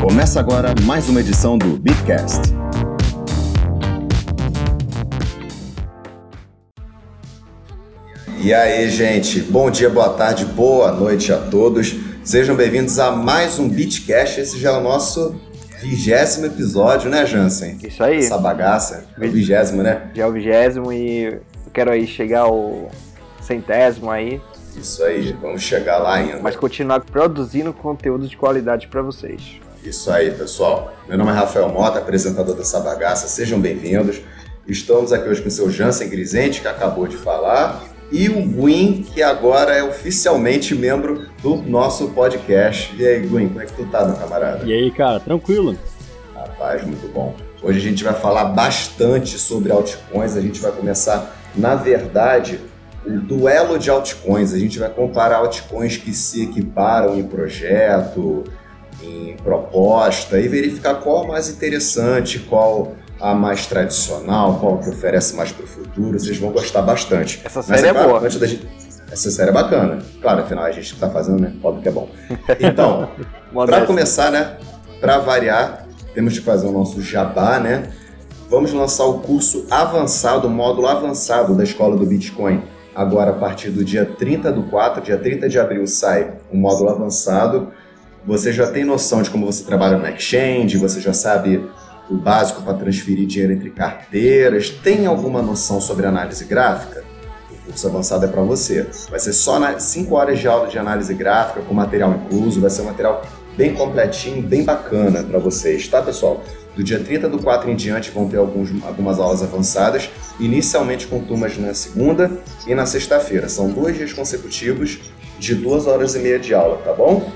Começa agora mais uma edição do Bitcast. E aí, gente, bom dia, boa tarde, boa noite a todos. Sejam bem-vindos a mais um Bitcast. Esse já é o nosso vigésimo episódio, né, Jansen? Isso aí. Essa bagaça. É o vigésimo, né? Já é o vigésimo e eu quero aí chegar ao centésimo aí. Isso aí, vamos chegar lá ainda. Mas continuar produzindo conteúdo de qualidade para vocês. Isso aí, pessoal. Meu nome é Rafael Mota, apresentador dessa bagaça. Sejam bem-vindos. Estamos aqui hoje com o seu Jansen Grisente, que acabou de falar, e o Gwyn, que agora é oficialmente membro do nosso podcast. E aí, Gwyn, como é que tu tá, meu camarada? E aí, cara, tranquilo? Rapaz, muito bom. Hoje a gente vai falar bastante sobre altcoins. A gente vai começar, na verdade, o duelo de altcoins. A gente vai comparar altcoins que se equiparam em projeto, em proposta e verificar qual é mais interessante, qual a mais tradicional, qual que oferece mais para o futuro. Vocês vão gostar bastante. Essa série Mas, é, é claro, boa. Antes da gente... Essa série é bacana. Claro, afinal a gente está fazendo, né? Óbvio que é bom. Então, para começar, né? Para variar, temos que fazer o nosso jabá, né? Vamos lançar o curso avançado, o módulo avançado da Escola do Bitcoin. Agora, a partir do dia 30 do 4, dia 30 de abril, sai o módulo avançado você já tem noção de como você trabalha no exchange, você já sabe o básico para transferir dinheiro entre carteiras, tem alguma noção sobre análise gráfica? O curso avançado é para você. Vai ser só 5 horas de aula de análise gráfica com material incluso, vai ser um material bem completinho, bem bacana para vocês, tá, pessoal? Do dia 30 do 4 em diante vão ter alguns, algumas aulas avançadas, inicialmente com turmas na segunda e na sexta-feira. São dois dias consecutivos de duas horas e meia de aula, tá bom?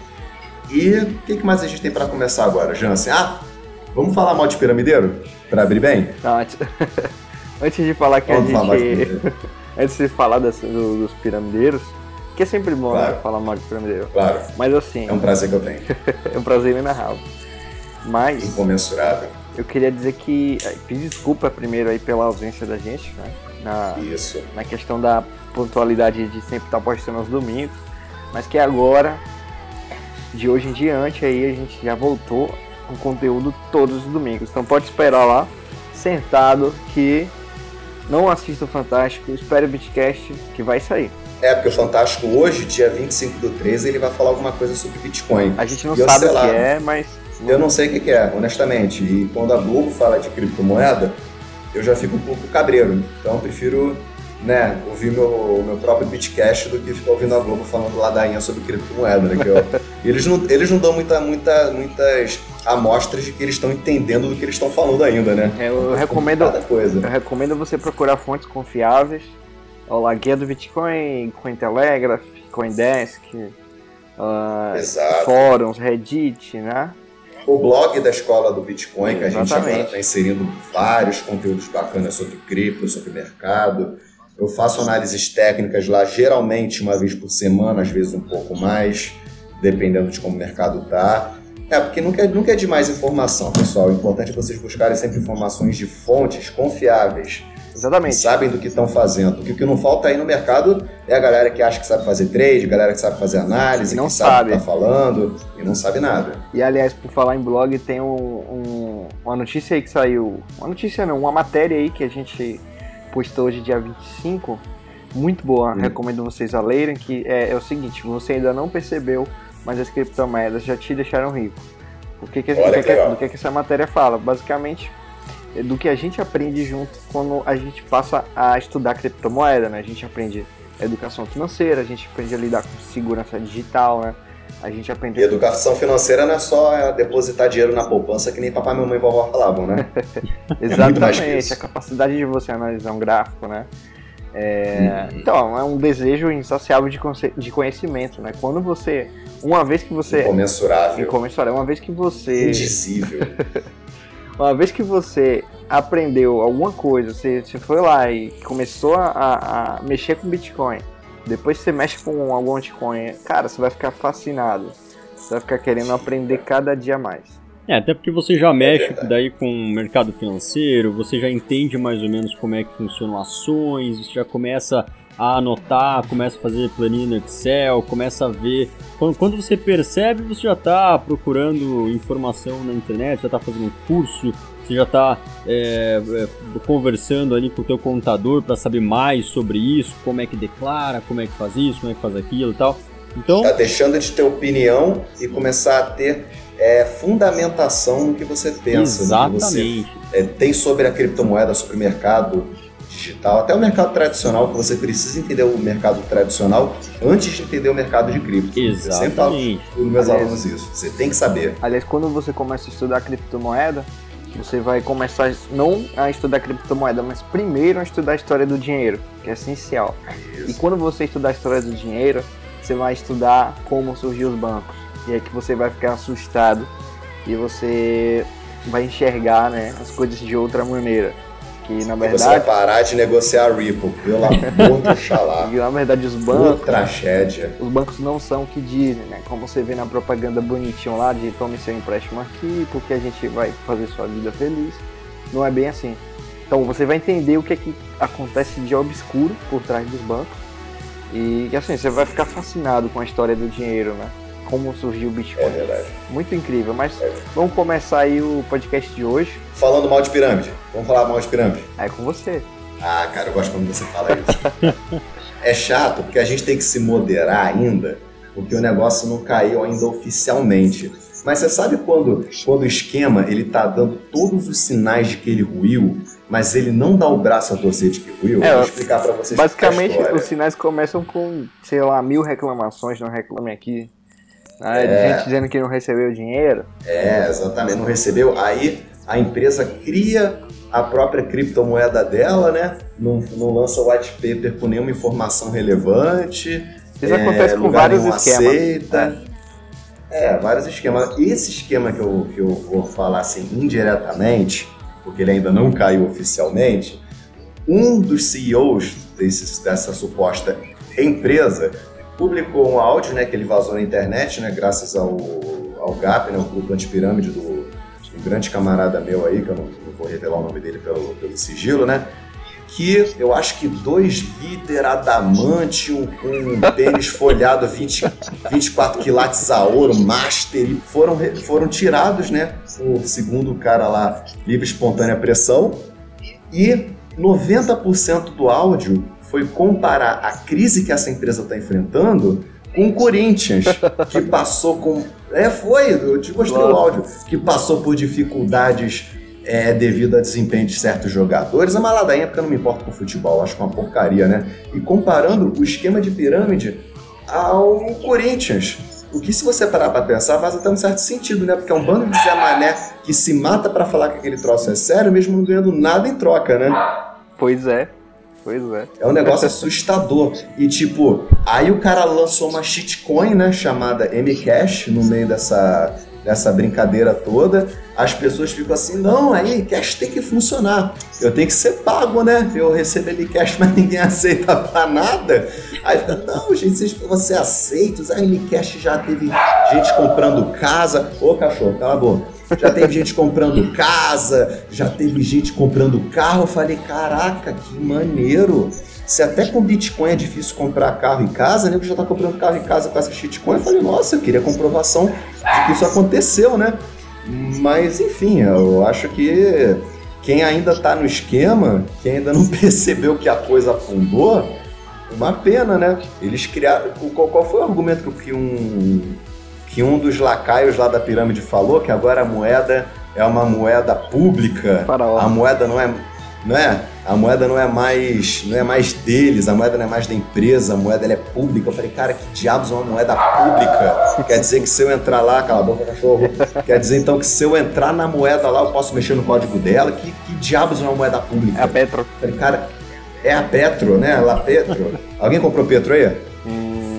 E o que, que mais a gente tem para começar agora, Jansen? Ah, vamos falar mal de piramideiro? Para abrir bem? Não, antes... antes de falar que vamos a gente... antes de falar das, do, dos piramideiros, que é sempre bom né, claro. né, falar mal de piramideiro. Claro. Mas assim... É um prazer que eu tenho. é um prazer inenarrável. Mas... Incomensurável. Eu queria dizer que... Eh, pedir desculpa primeiro aí pela ausência da gente, né? Na, Isso. Na questão da pontualidade de sempre estar postando aos domingos. Mas que agora de hoje em diante aí a gente já voltou com conteúdo todos os domingos. Então pode esperar lá, sentado, que não assista o Fantástico, espere o Bitcast que vai sair. É, porque o Fantástico hoje, dia 25 do 13, ele vai falar alguma coisa sobre Bitcoin. A gente não sabe o que é, mas. Eu não sei o que é, honestamente. E quando a Globo fala de criptomoeda, eu já fico um pouco cabreiro. Então eu prefiro né, ouvir meu, meu próprio Bitcast do que ficar ouvindo a Globo falando ladainha sobre criptomoeda, né? Que eu, eles, não, eles não dão muita, muita, muitas amostras de que eles estão entendendo do que eles estão falando ainda, né? É, eu, recomendo, coisa. eu recomendo você procurar fontes confiáveis. O lá, Guia do Bitcoin, Cointelegraph, Coindesk, uh, fóruns, Reddit, né? O blog da Escola do Bitcoin, que a gente agora está inserindo vários conteúdos bacanas sobre cripto, sobre mercado. Eu faço análises técnicas lá, geralmente uma vez por semana, às vezes um pouco mais, dependendo de como o mercado está. É, porque nunca é, nunca é demais informação, pessoal. O importante é vocês buscarem sempre informações de fontes confiáveis. Exatamente. Sabem do que estão fazendo. Porque o que não falta aí no mercado é a galera que acha que sabe fazer trade, a galera que sabe fazer análise, não que sabe, o que está falando e não sabe nada. E aliás, por falar em blog, tem um, um, uma notícia aí que saiu. Uma notícia não, uma matéria aí que a gente postou hoje, dia 25, muito boa, hum. recomendo vocês a lerem, que é, é, o seguinte, você ainda não percebeu, mas as criptomoedas já te deixaram rico. O que, que, do, que, que, do que, que essa matéria fala? Basicamente, é do que a gente aprende junto quando a gente passa a estudar criptomoeda, né? A gente aprende educação financeira, a gente aprende a lidar com segurança digital, né? A gente aprende. E educação financeira não é só depositar dinheiro na poupança que nem papai, mamãe e vovó falavam, né? Exatamente, a capacidade de você analisar um gráfico, né? É, hum. Então, é um desejo insaciável de, de conhecimento, né? Quando você. Uma vez que você. Incomensurável. Incomensurável. Uma vez que você. Indizível. uma vez que você aprendeu alguma coisa, você, você foi lá e começou a, a mexer com Bitcoin depois você mexe com algum altcoin, cara, você vai ficar fascinado. Você vai ficar querendo aprender cada dia mais. É, até porque você já mexe daí com o mercado financeiro, você já entende mais ou menos como é que funcionam ações, você já começa a anotar, começa a fazer planilha no Excel, começa a ver. Quando, quando você percebe, você já está procurando informação na internet, já está fazendo um curso, você já está é, é, conversando ali com o teu contador para saber mais sobre isso, como é que declara, como é que faz isso, como é que faz aquilo e tal. Então, está deixando de ter opinião e começar a ter é, fundamentação no que você pensa, exatamente. que você é, tem sobre a criptomoeda, sobre o mercado digital, até o mercado tradicional, que você precisa entender o mercado tradicional antes de entender o mercado de cripto. Exatamente. Eu sempre falo para os meus alunos isso. Você tem que saber. Aliás, quando você começa a estudar criptomoeda, você vai começar não a estudar criptomoeda, mas primeiro a estudar a história do dinheiro, que é essencial. Isso. E quando você estudar a história do dinheiro, você vai estudar como surgiu os bancos. E é que você vai ficar assustado e você vai enxergar né, as coisas de outra maneira. Que na verdade. Você vai parar de negociar Ripple, pelo amor do xalá. E na verdade os bancos. Pô, tragédia. Os bancos não são o que dizem, né? Como você vê na propaganda bonitinho lá de tome seu empréstimo aqui, porque a gente vai fazer sua vida feliz. Não é bem assim. Então você vai entender o que é que acontece de obscuro por trás dos bancos. E assim, você vai ficar fascinado com a história do dinheiro, né? Como surgiu o Bitcoin. É verdade. Muito incrível, mas é. vamos começar aí o podcast de hoje. Falando mal de pirâmide. Vamos falar mal de pirâmide? É com você. Ah, cara, eu gosto quando você fala isso. é chato porque a gente tem que se moderar ainda, porque o negócio não caiu ainda oficialmente. Mas você sabe quando, quando o esquema ele tá dando todos os sinais de que ele ruiu, mas ele não dá o braço a torcer de que ruiu? É, Vou explicar para vocês. Basicamente, os sinais começam com, sei lá, mil reclamações, não reclame aqui. Ah, é, gente dizendo que não recebeu dinheiro. É, exatamente, não recebeu. Aí a empresa cria a própria criptomoeda dela, né? Não, não lança o white paper com nenhuma informação relevante. Isso é, acontece com vários esquemas. Aceita. É. é, vários esquemas. Esse esquema que eu, que eu vou falar assim indiretamente, porque ele ainda não caiu oficialmente, um dos CEOs desse, dessa suposta empresa publicou um áudio, né, que ele vazou na internet, né, graças ao, ao GAP, né, o grupo antipirâmide do, do grande camarada meu aí, que eu não, não, vou revelar o nome dele pelo, pelo sigilo, né, que eu acho que dois liter adamantium com um tênis folhado 20, 24 quilates a ouro, master, foram, foram tirados, né, segundo o cara lá, livre espontânea pressão, e 90% do áudio foi comparar a crise que essa empresa está enfrentando com o Corinthians, que passou com. É, foi, eu te mostrei claro. o áudio, que passou por dificuldades é, devido a desempenho de certos jogadores. A malada época não me importa com futebol, acho que é uma porcaria, né? E comparando o esquema de pirâmide ao Corinthians. O que, se você parar para pensar, faz até um certo sentido, né? Porque é um bando de Zé Mané que se mata para falar que aquele troço é sério, mesmo não ganhando nada em troca, né? Pois é. Pois é. É um negócio assustador. E tipo, aí o cara lançou uma shitcoin, né, chamada Mcash, no meio dessa, dessa brincadeira toda. As pessoas ficam assim, não, aí cash tem que funcionar. Eu tenho que ser pago, né? Eu recebo ele cash, mas ninguém aceita pra nada. Aí fica, não, gente, você aceita, a Mcash já teve gente comprando casa. Ô cachorro, cala a boca já teve gente comprando casa, já teve gente comprando carro. Eu falei, caraca, que maneiro. Se até com Bitcoin é difícil comprar carro e casa, né? já tá comprando carro e casa com essa shitcoin. Eu falei, nossa, eu queria comprovação de que isso aconteceu, né? Mas enfim, eu acho que quem ainda tá no esquema, quem ainda não percebeu que a coisa afundou, uma pena, né? Eles criaram. Qual foi o argumento que um que um dos lacaios lá da pirâmide falou que agora a moeda é uma moeda pública. Faraó. A moeda não é, não é, a moeda não é mais, não é mais deles, a moeda não é mais da empresa, a moeda é pública. Eu falei, cara, que diabos é uma moeda pública? Quer dizer que se eu entrar lá, cala a boca, cachorro. Quer dizer então que se eu entrar na moeda lá, eu posso mexer no código dela? Que, que diabos é uma moeda pública? É a Petro. Eu falei, cara, é a Petro, né? La Petro. Alguém comprou Petro aí?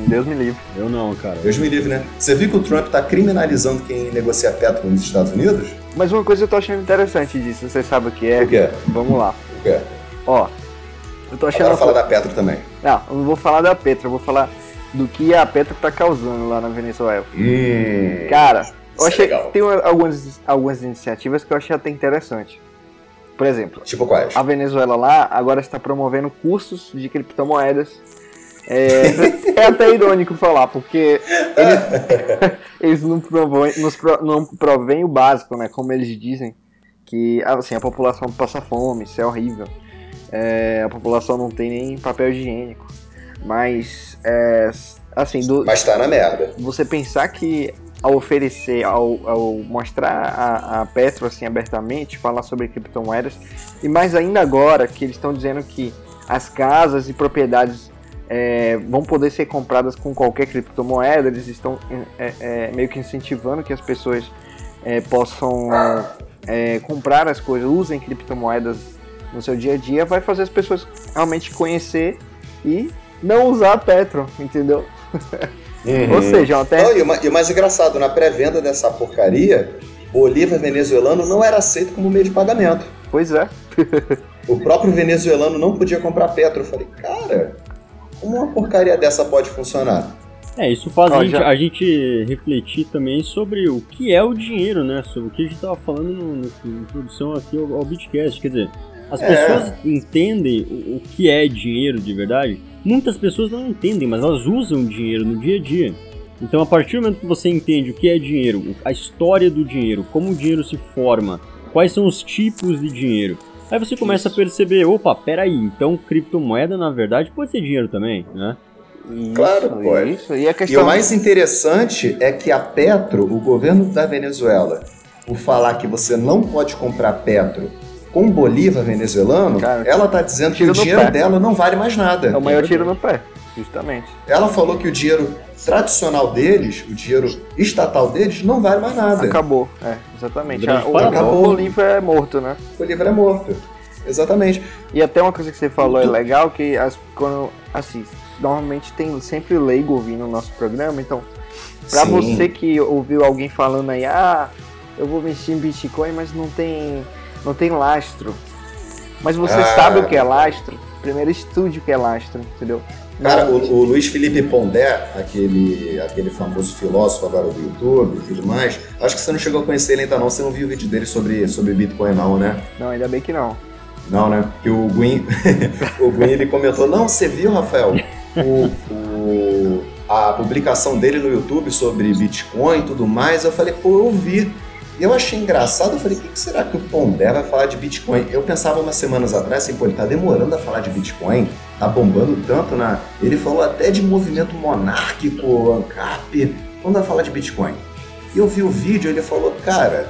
Deus me livre. Eu não, cara. Deus me livre, né? Você viu que o Trump tá criminalizando quem negocia petro nos Estados Unidos? Mas uma coisa que eu tô achando interessante disso, você sabe o que é? O quê? Vamos lá. O quê? Ó, eu tô achando... Agora fala da Petro também. Não, eu não vou falar da Petro, eu vou falar do que a Petro tá causando lá na Venezuela. Hum, Cara, eu é achei é tem algumas, algumas iniciativas que eu achei até interessante. Por exemplo, tipo quais? A Venezuela lá agora está promovendo cursos de criptomoedas. É, é até irônico falar, porque eles, eles não, provém, nos, não provém o básico, né? Como eles dizem, que assim, a população passa fome, isso é horrível. É, a população não tem nem papel higiênico. Mas, é, assim... Do, Mas tá na merda. Você pensar que ao oferecer, ao, ao mostrar a, a, Petro assim abertamente, falar sobre criptomoedas, e mais ainda agora que eles estão dizendo que as casas e propriedades é, vão poder ser compradas com qualquer criptomoeda, eles estão é, é, meio que incentivando que as pessoas é, possam é, comprar as coisas, usem criptomoedas no seu dia a dia, vai fazer as pessoas realmente conhecer e não usar a Petro, entendeu? Uhum. Ou seja, até. Não, e, o, e o mais engraçado, na pré-venda dessa porcaria, Bolívar venezuelano não era aceito como meio de pagamento. Pois é. o próprio venezuelano não podia comprar Petro. Eu falei, cara, como uma porcaria dessa pode funcionar? É, isso faz a, gente, já... a, gente, refletir também sobre o que é o dinheiro, né? Sobre o que a gente estava falando no, no, na introdução aqui ao, ao Bitcast. Quer dizer, as é. pessoas entendem o, o que é dinheiro de verdade Muitas pessoas não entendem, mas elas usam dinheiro no dia a dia. Então, a partir do momento que você entende o que é dinheiro, a história do dinheiro, como o dinheiro se forma, quais são os tipos de dinheiro, aí você começa isso. a perceber, opa, peraí, então criptomoeda na verdade pode ser dinheiro também, né? Isso, claro, pode. Isso. E, questão... e o mais interessante é que a Petro, o governo da Venezuela, por falar que você não pode comprar Petro com Bolívar venezuelano, Cara, ela está dizendo que o dinheiro pé. dela não vale mais nada. É o maior tiro no pé, justamente. Ela falou que o dinheiro tradicional deles, o dinheiro estatal deles, não vale mais nada. Acabou, é, exatamente. A, o, acabou. o Bolívar é morto, né? O Bolívar é morto, exatamente. E até uma coisa que você falou é legal, que as, quando, assim, normalmente tem sempre leigo ouvindo o nosso programa, então, para você que ouviu alguém falando aí, ah, eu vou mexer em Bitcoin, mas não tem não tem lastro. Mas você ah. sabe o que é lastro? Primeiro estude o que é lastro, entendeu? Cara, o, o, Luiz Felipe Pondé, aquele, aquele famoso filósofo agora do YouTube e tudo mais, acho que você não chegou a conhecer ele ainda não, você não viu o vídeo dele sobre, sobre Bitcoin não, né? Não, ainda bem que não. Não, né? Porque o Gwyn, o Gwyn ele comentou, não, você viu, Rafael, o, o, a publicação dele no YouTube sobre Bitcoin e tudo mais, eu falei, pô, eu vi. E eu achei engraçado, eu falei, o que, que será que o Pondé vai falar de Bitcoin? Eu pensava umas semanas atrás, assim, pô, ele tá demorando a falar de Bitcoin, tá bombando tanto na... Ele falou até de movimento monárquico, ANCAP, quando vai falar de Bitcoin? E eu vi o vídeo, ele falou, cara,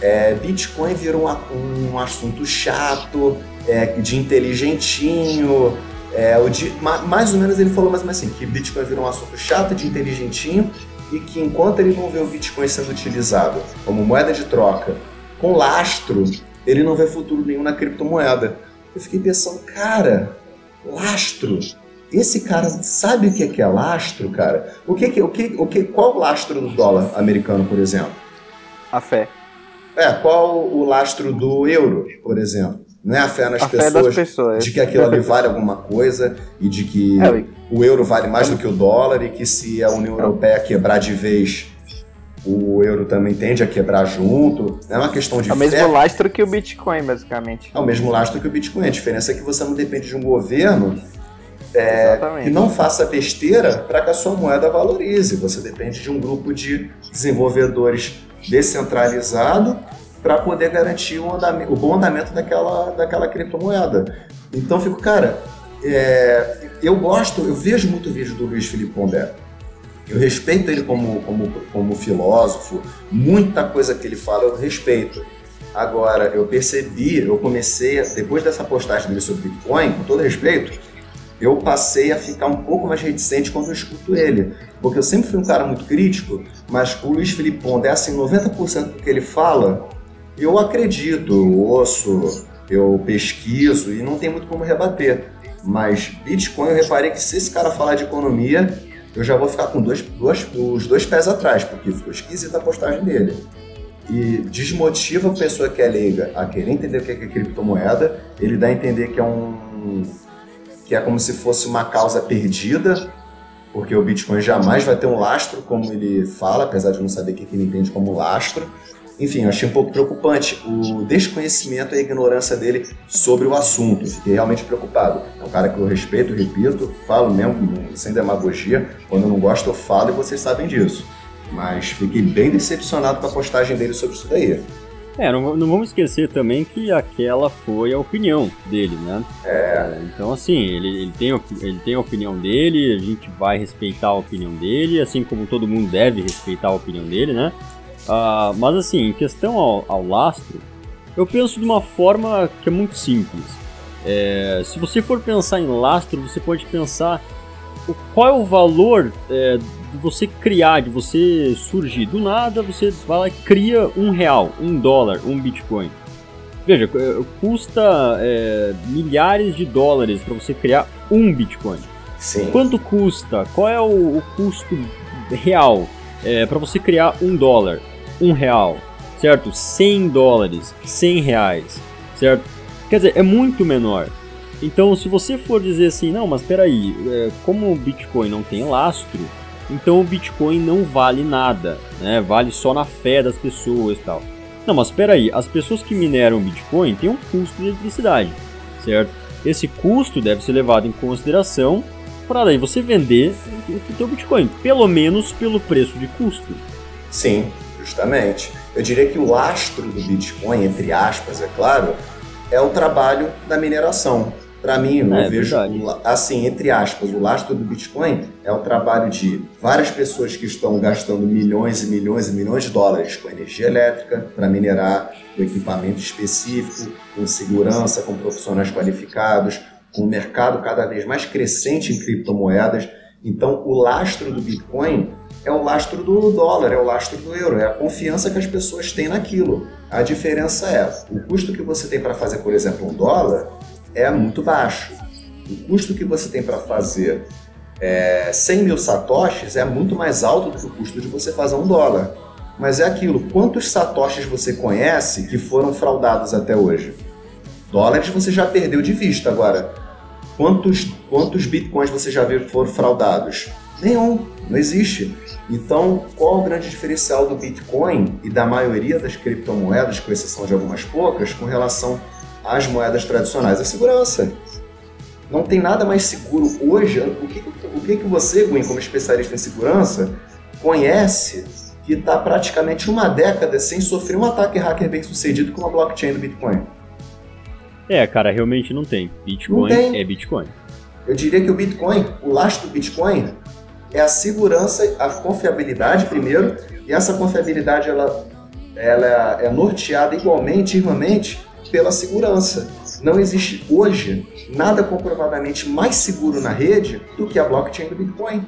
é, Bitcoin virou um, um assunto chato, é, de inteligentinho, é, o de, mais ou menos ele falou mais assim, que Bitcoin virou um assunto chato, de inteligentinho, e que enquanto ele não vê o Bitcoin sendo utilizado como moeda de troca com lastro, ele não vê futuro nenhum na criptomoeda. Eu fiquei pensando, cara, lastro. Esse cara sabe o que é, lastro, cara? O que, o que, o que, qual o lastro do dólar americano, por exemplo? A fé. É, qual o lastro do euro, por exemplo? Não é a fé nas a pessoas, fé pessoas, de que aquilo ali vale alguma coisa e de que é, o euro vale mais do que o dólar e que se a União Europeia quebrar de vez, o euro também tende a quebrar junto. Não é uma questão de É o mesmo lastro que o Bitcoin, basicamente. É o mesmo lastro que o Bitcoin. A diferença é que você não depende de um governo é, que não faça besteira para que a sua moeda valorize. Você depende de um grupo de desenvolvedores descentralizado para poder garantir o, o, bom andamento daquela, daquela criptomoeda. Então fico, cara, é, eu gosto, eu vejo muito vídeo do Luiz Felipe Pondé. Eu respeito ele como, como, como filósofo, muita coisa que ele fala eu respeito. Agora, eu percebi, eu comecei, depois dessa postagem dele sobre Bitcoin, com todo respeito, eu passei a ficar um pouco mais reticente quando eu escuto ele. Porque eu sempre fui um cara muito crítico, mas o Luiz Felipe Pondé, assim, 90% do que ele fala, eu acredito, eu ouço, eu pesquiso e não tem muito como rebater. Mas Bitcoin, eu reparei que se esse cara falar de economia, eu já vou ficar com dois, dois, os dois pés atrás, porque ficou esquisita a postagem dele. E desmotiva a pessoa que é leiga a querer entender o que é, que é criptomoeda, ele dá a entender que é um. que é como se fosse uma causa perdida, porque o Bitcoin jamais vai ter um lastro, como ele fala, apesar de não saber o que ele entende como lastro. Enfim, eu achei um pouco preocupante o desconhecimento e a ignorância dele sobre o assunto. Fiquei realmente preocupado. É um cara que eu respeito, repito, falo mesmo sem demagogia. Quando eu não gosto, eu falo e vocês sabem disso. Mas fiquei bem decepcionado com a postagem dele sobre isso daí. É, não, não, vamos esquecer também que aquela foi a opinião dele, né? É. é então, assim, ele, ele, tem, ele tem a opinião dele, a gente vai respeitar a opinião dele, assim como todo mundo deve respeitar a opinião dele, né? Uh, mas, assim, em questão ao, ao, lastro, eu penso de uma forma que é muito simples. É, se você for pensar em lastro, você pode pensar qual é o valor é, de você criar, de você surgir. Do nada você vai lá e cria um real, um dólar, um Bitcoin. Veja, é, custa é, milhares de dólares para você criar um Bitcoin. Sim. Quanto custa? Qual é o, o custo real é, para você criar um dólar, um real, certo? 100 dólares, 100 reais, certo? Quer dizer, é muito menor. Então, se você for dizer assim, não, mas peraí, é, como o Bitcoin não tem lastro, então o Bitcoin não vale nada, né? Vale só na fé das pessoas e tal. Não, mas peraí, as pessoas que mineram Bitcoin têm um custo de eletricidade, certo? Esse custo deve ser levado em consideração para daí você vender o teu Bitcoin, pelo menos pelo preço de custo. Sim, justamente. Eu diria que o lastro do Bitcoin, entre aspas, é claro, é o trabalho da mineração. Para mim, eu é, vejo, assim, entre aspas, o lastro do Bitcoin é o trabalho de várias pessoas que estão gastando milhões e milhões e milhões de dólares com energia elétrica para minerar com equipamento específico, com segurança, com profissionais qualificados, com um mercado cada vez mais crescente em criptomoedas. Então, o lastro do Bitcoin é o lastro do dólar, é o lastro do euro, é a confiança que as pessoas têm naquilo. A diferença é o custo que você tem para fazer, por exemplo, um dólar é muito baixo. O custo que você tem para fazer é, 100 mil satoshis é muito mais alto do que o custo de você fazer um dólar. Mas é aquilo, quantos satoshis você conhece que foram fraudados até hoje? Dólares você já perdeu de vista agora. Quantos, quantos bitcoins você já viu que foram fraudados? Nenhum, não existe. Então, qual o grande diferencial do Bitcoin e da maioria das criptomoedas, com exceção de algumas poucas, com relação às moedas tradicionais, a segurança. Não tem nada mais seguro hoje. O que, o que, que você, Gwen, como especialista em segurança, conhece que está praticamente uma década sem sofrer um ataque hacker bem sucedido com a blockchain do Bitcoin? É, cara, realmente não tem. Bitcoin não tem. é Bitcoin. Eu diria que o Bitcoin, o lastro do Bitcoin, é a segurança, a confiabilidade primeiro, e essa confiabilidade ela, ela é norteada igualmente, irmãmente, pela segurança. Não existe hoje nada comprovadamente mais seguro na rede do que a blockchain do Bitcoin.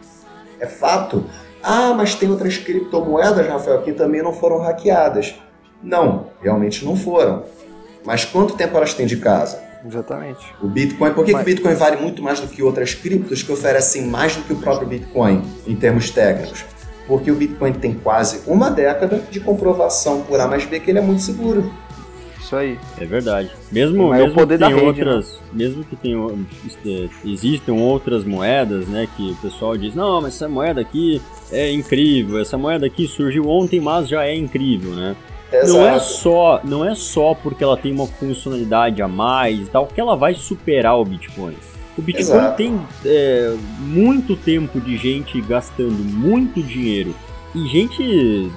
É fato. Ah, mas tem outras criptomoedas, Rafael, que também não foram hackeadas. Não, realmente não foram. Mas quanto tempo elas têm de casa? Exatamente. O Bitcoin, por que, mas... que o Bitcoin vale muito mais do que outras criptos que oferecem mais do que o próprio Bitcoin em termos técnicos? Porque o Bitcoin tem quase uma década de comprovação por A mais B que ele é muito seguro. Isso aí. É verdade. Mesmo, mesmo o poder que tem outras, né? mesmo que tenham é, existem outras moedas, né, que o pessoal diz: "Não, mas essa moeda aqui é incrível, essa moeda aqui surgiu ontem, mas já é incrível", né? Exato. Não é só, não é só porque ela tem uma funcionalidade a mais, tal, que ela vai superar o Bitcoin. O Bitcoin Exato. tem é, muito tempo de gente gastando muito dinheiro e gente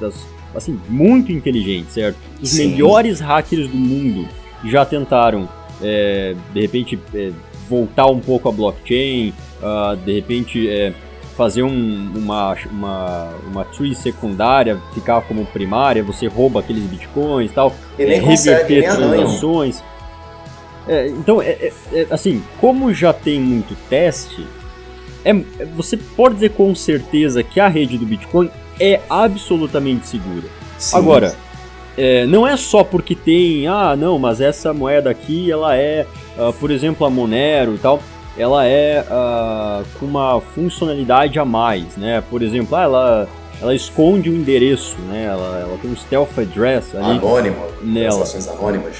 das assim, muito inteligente, certo? Os Sim. melhores hackers do mundo já tentaram, é, de repente, é, voltar um pouco a blockchain, uh, de repente é, fazer um, uma, uma, uma tree secundária, ficar como primária, você rouba aqueles bitcoins e tal, e é, reverter transações. É, então, é, é, é, assim, como já tem muito teste, é, você pode dizer com certeza que a rede do Bitcoin é absolutamente segura. Sim. Agora, é, não é só porque tem, ah, não, mas essa moeda aqui, ela é, uh, por exemplo, a Monero e tal, ela é uh, com uma funcionalidade a mais, né? Por exemplo, ah, ela, ela esconde o endereço, né? Ela, ela tem um stealth address ali Anônimo, nela. transações anônimas.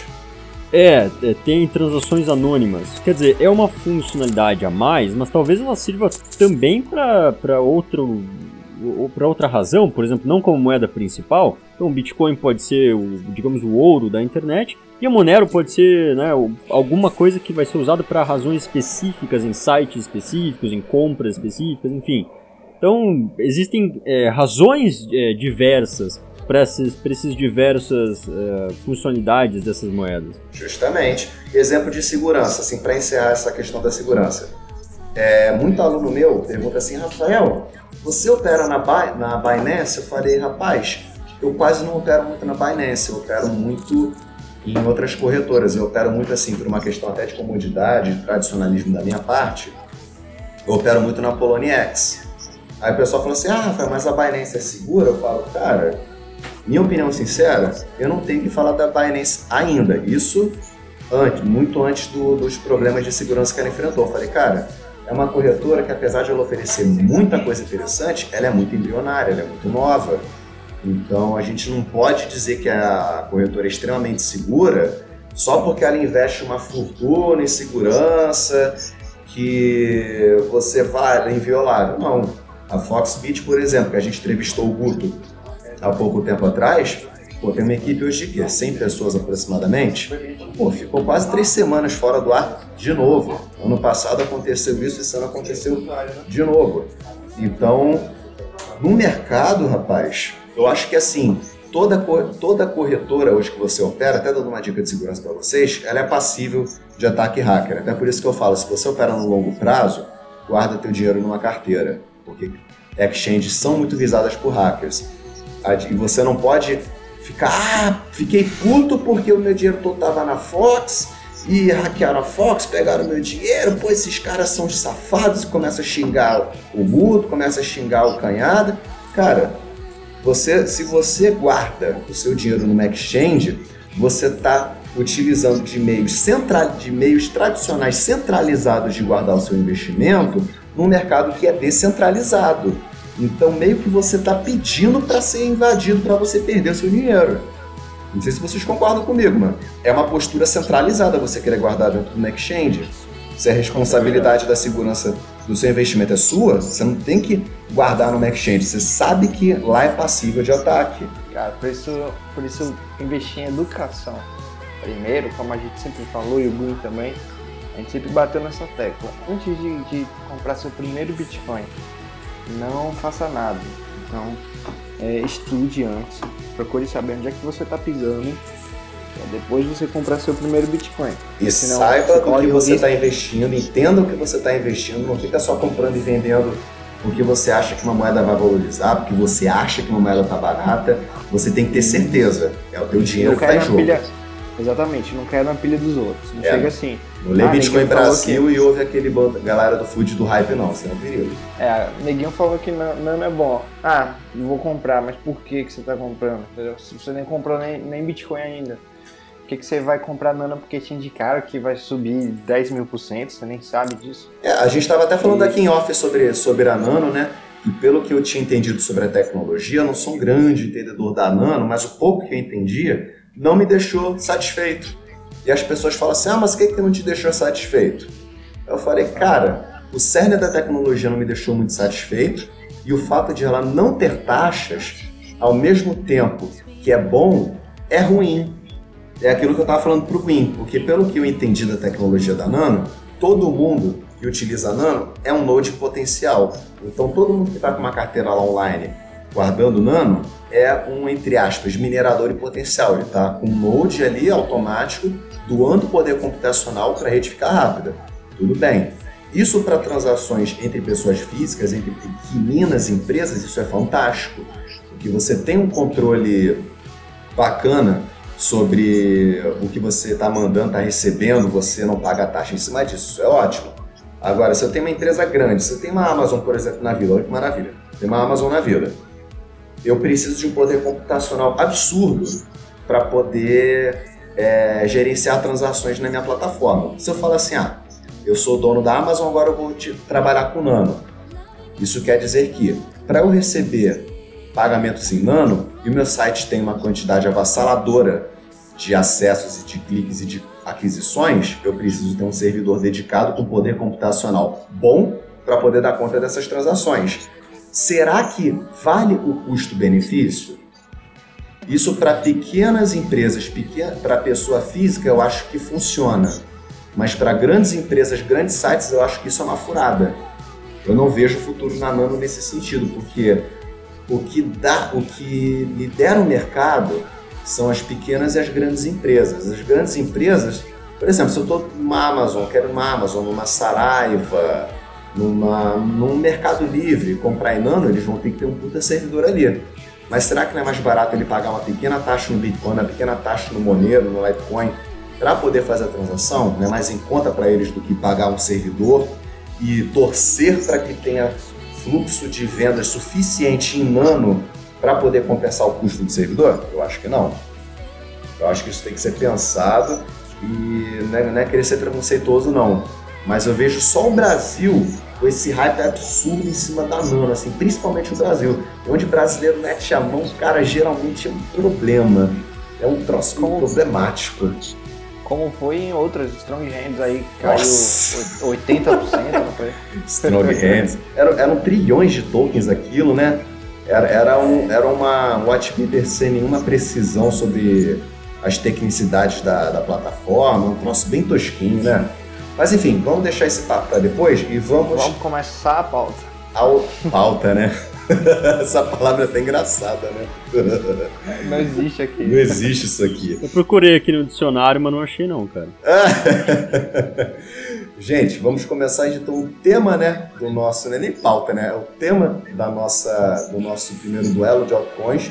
É, é, tem transações anônimas. Quer dizer, é uma funcionalidade a mais, mas talvez ela sirva também para outro para outra razão, por exemplo, não como moeda principal. Então, o Bitcoin pode ser, o, digamos, o ouro da internet e a Monero pode ser né, alguma coisa que vai ser usada para razões específicas, em sites específicos, em compras específicas, enfim. Então, existem é, razões é, diversas para essas, essas diversas uh, funcionalidades dessas moedas. Justamente. Exemplo de segurança, assim, para encerrar essa questão da segurança. É, muito aluno meu pergunta assim, Rafael, você opera na, na Binance? Eu falei, rapaz, eu quase não opero muito na Binance, eu opero muito em outras corretoras. Eu opero muito assim, por uma questão até de comodidade, de tradicionalismo da minha parte, eu opero muito na Poloniex. Aí o pessoal fala assim, ah, Rafael, mas a Binance é segura? Eu falo, cara, minha opinião sincera, eu não tenho que falar da Binance ainda. Isso antes, muito antes do, dos problemas de segurança que ela enfrentou. Eu falei, cara, é uma corretora que apesar de ela oferecer muita coisa interessante, ela é muito embrionária, ela é muito nova. Então a gente não pode dizer que a corretora é extremamente segura só porque ela investe uma fortuna em segurança, que você vai, ela é inviolável. Não. A Foxbit, por exemplo, que a gente entrevistou o Guto há pouco tempo atrás, pô, tem uma equipe hoje de quê? 100 pessoas aproximadamente. Pô, ficou quase três semanas fora do ar de novo. Ano passado aconteceu isso, esse ano aconteceu de novo. Então, no mercado, rapaz, eu acho que assim, toda, toda corretora hoje que você opera, até dando uma dica de segurança para vocês, ela é passível de ataque hacker. Até por isso que eu falo, se você opera no longo prazo, guarda teu dinheiro numa carteira, porque exchanges são muito visadas por hackers. E você não pode ficar, ah, fiquei puto porque o meu dinheiro todo estava na Fox e hackearam a Fox, pegaram meu dinheiro, pô, esses caras são safados, começa a xingar o Guto, começa a xingar o Canhada. Cara, você, se você guarda o seu dinheiro numa exchange, você está utilizando de meios, central, de meios tradicionais centralizados de guardar o seu investimento num mercado que é descentralizado. Então, meio que você está pedindo para ser invadido para você perder o seu dinheiro. Não sei se vocês concordam comigo, mano. É uma postura centralizada você querer guardar dentro do exchange. Se a responsabilidade da segurança do seu investimento é sua, você não tem que guardar no exchange. Você sabe que lá é passível de ataque. Cara, por isso, por isso investir em educação. Primeiro, como a gente sempre falou, e o Bruno também, a gente sempre bateu nessa tecla. Antes de, de comprar seu primeiro Bitcoin, não faça nada. Então, é, estude antes, procure saber onde é que você está pisando. Depois você comprar seu primeiro Bitcoin. E senão, saiba o que você está investindo, entenda o que você está investindo, não fica só comprando e vendendo porque você acha que uma moeda vai valorizar, porque você acha que uma moeda está barata. Você tem que ter certeza. É o teu dinheiro que está em jogo. Pilha Exatamente, não quer na pilha dos outros. Não é. chega assim. Não lê ah, Bitcoin Brasil que... e ouve aquele galera do food do hype, não, senão é um perigo. É, neguinho falou que não é bom. Ah, vou comprar, mas por que, que você está comprando? Entendeu? Você nem comprou nem, nem Bitcoin ainda. Que, que você vai comprar Nano porque te indicaram que vai subir 10 mil por cento? Você nem sabe disso. É, a gente estava até falando e... aqui em off sobre, sobre a Nano, né? E pelo que eu tinha entendido sobre a tecnologia, eu não sou um grande entendedor da Nano, mas o pouco que eu entendia não me deixou satisfeito. E as pessoas falam assim: ah, mas o que, que não te deixou satisfeito? Eu falei, cara, o cerne da tecnologia não me deixou muito satisfeito e o fato de ela não ter taxas, ao mesmo tempo que é bom, é ruim. É aquilo que eu estava falando para o Win, porque pelo que eu entendi da tecnologia da Nano, todo mundo que utiliza a Nano é um node potencial. Então todo mundo que está com uma carteira lá online guardando Nano é um, entre aspas, minerador em potencial. Ele está com um node ali automático, doando poder computacional para a rede ficar rápida. Tudo bem. Isso para transações entre pessoas físicas, entre pequenas empresas, isso é fantástico. Porque você tem um controle bacana sobre o que você está mandando, está recebendo, você não paga taxa em cima disso. Isso é ótimo. Agora, se eu tenho uma empresa grande, se eu tenho uma Amazon, por exemplo, na vila, olha que maravilha. Tem uma Amazon na vila eu preciso de um poder computacional absurdo para poder é, gerenciar transações na minha plataforma. Se eu falar assim, ah, eu sou dono da Amazon, agora eu vou te, trabalhar com Nano. Isso quer dizer que para eu receber pagamentos em Nano e o meu site tem uma quantidade avassaladora de acessos e de cliques e de aquisições, eu preciso ter um servidor dedicado com poder computacional bom para poder dar conta dessas transações. será que vale o custo-benefício? Isso para pequenas empresas, para pessoa física, eu acho que funciona. Mas para grandes empresas, grandes sites, eu acho que isso é uma furada. Eu não vejo futuro na Nano nesse sentido, porque o que dá, o que lidera o mercado são as pequenas e as grandes empresas. As grandes empresas, por exemplo, se eu estou numa Amazon, quero numa Amazon, numa Saraiva, numa, num Mercado Livre, comprar em Nano, eles vão ter que ter um puta servidor ali. Mas será que não é mais barato ele pagar uma pequena taxa no Bitcoin, uma pequena taxa no Monero, no Litecoin, para poder fazer a transação? Não é mais em conta para eles do que pagar um servidor e torcer para que tenha fluxo de vendas suficiente em nano para poder compensar o custo do servidor? Eu acho que não. Eu acho que isso tem que ser pensado e não é, não é querer ser preconceituoso, não. Mas eu vejo só o Brasil com esse hype absurdo em cima da Nano, assim, principalmente o Brasil. Onde brasileiro mete a mão, cara, geralmente é um problema. É um troço problemático. Como foi em outras Strong Hands aí, caiu Nossa. 80%, não foi? Strong Hands. Eram, eram trilhões de tokens aquilo, né? Era, era, um, era uma watch meter sem nenhuma precisão sobre as tecnicidades da, da plataforma, um troço bem tosquinho, né? Mas enfim, vamos deixar esse papo para depois e vamos. Vamos começar a pauta. Ao pauta, né? Essa palavra é até engraçada, né? Não existe aqui. Não existe isso aqui. Eu procurei aqui no dicionário, mas não achei não, cara. Gente, vamos começar então o tema, né, do nosso, não é nem pauta, né, é o tema da nossa, do nosso primeiro duelo de altcoins,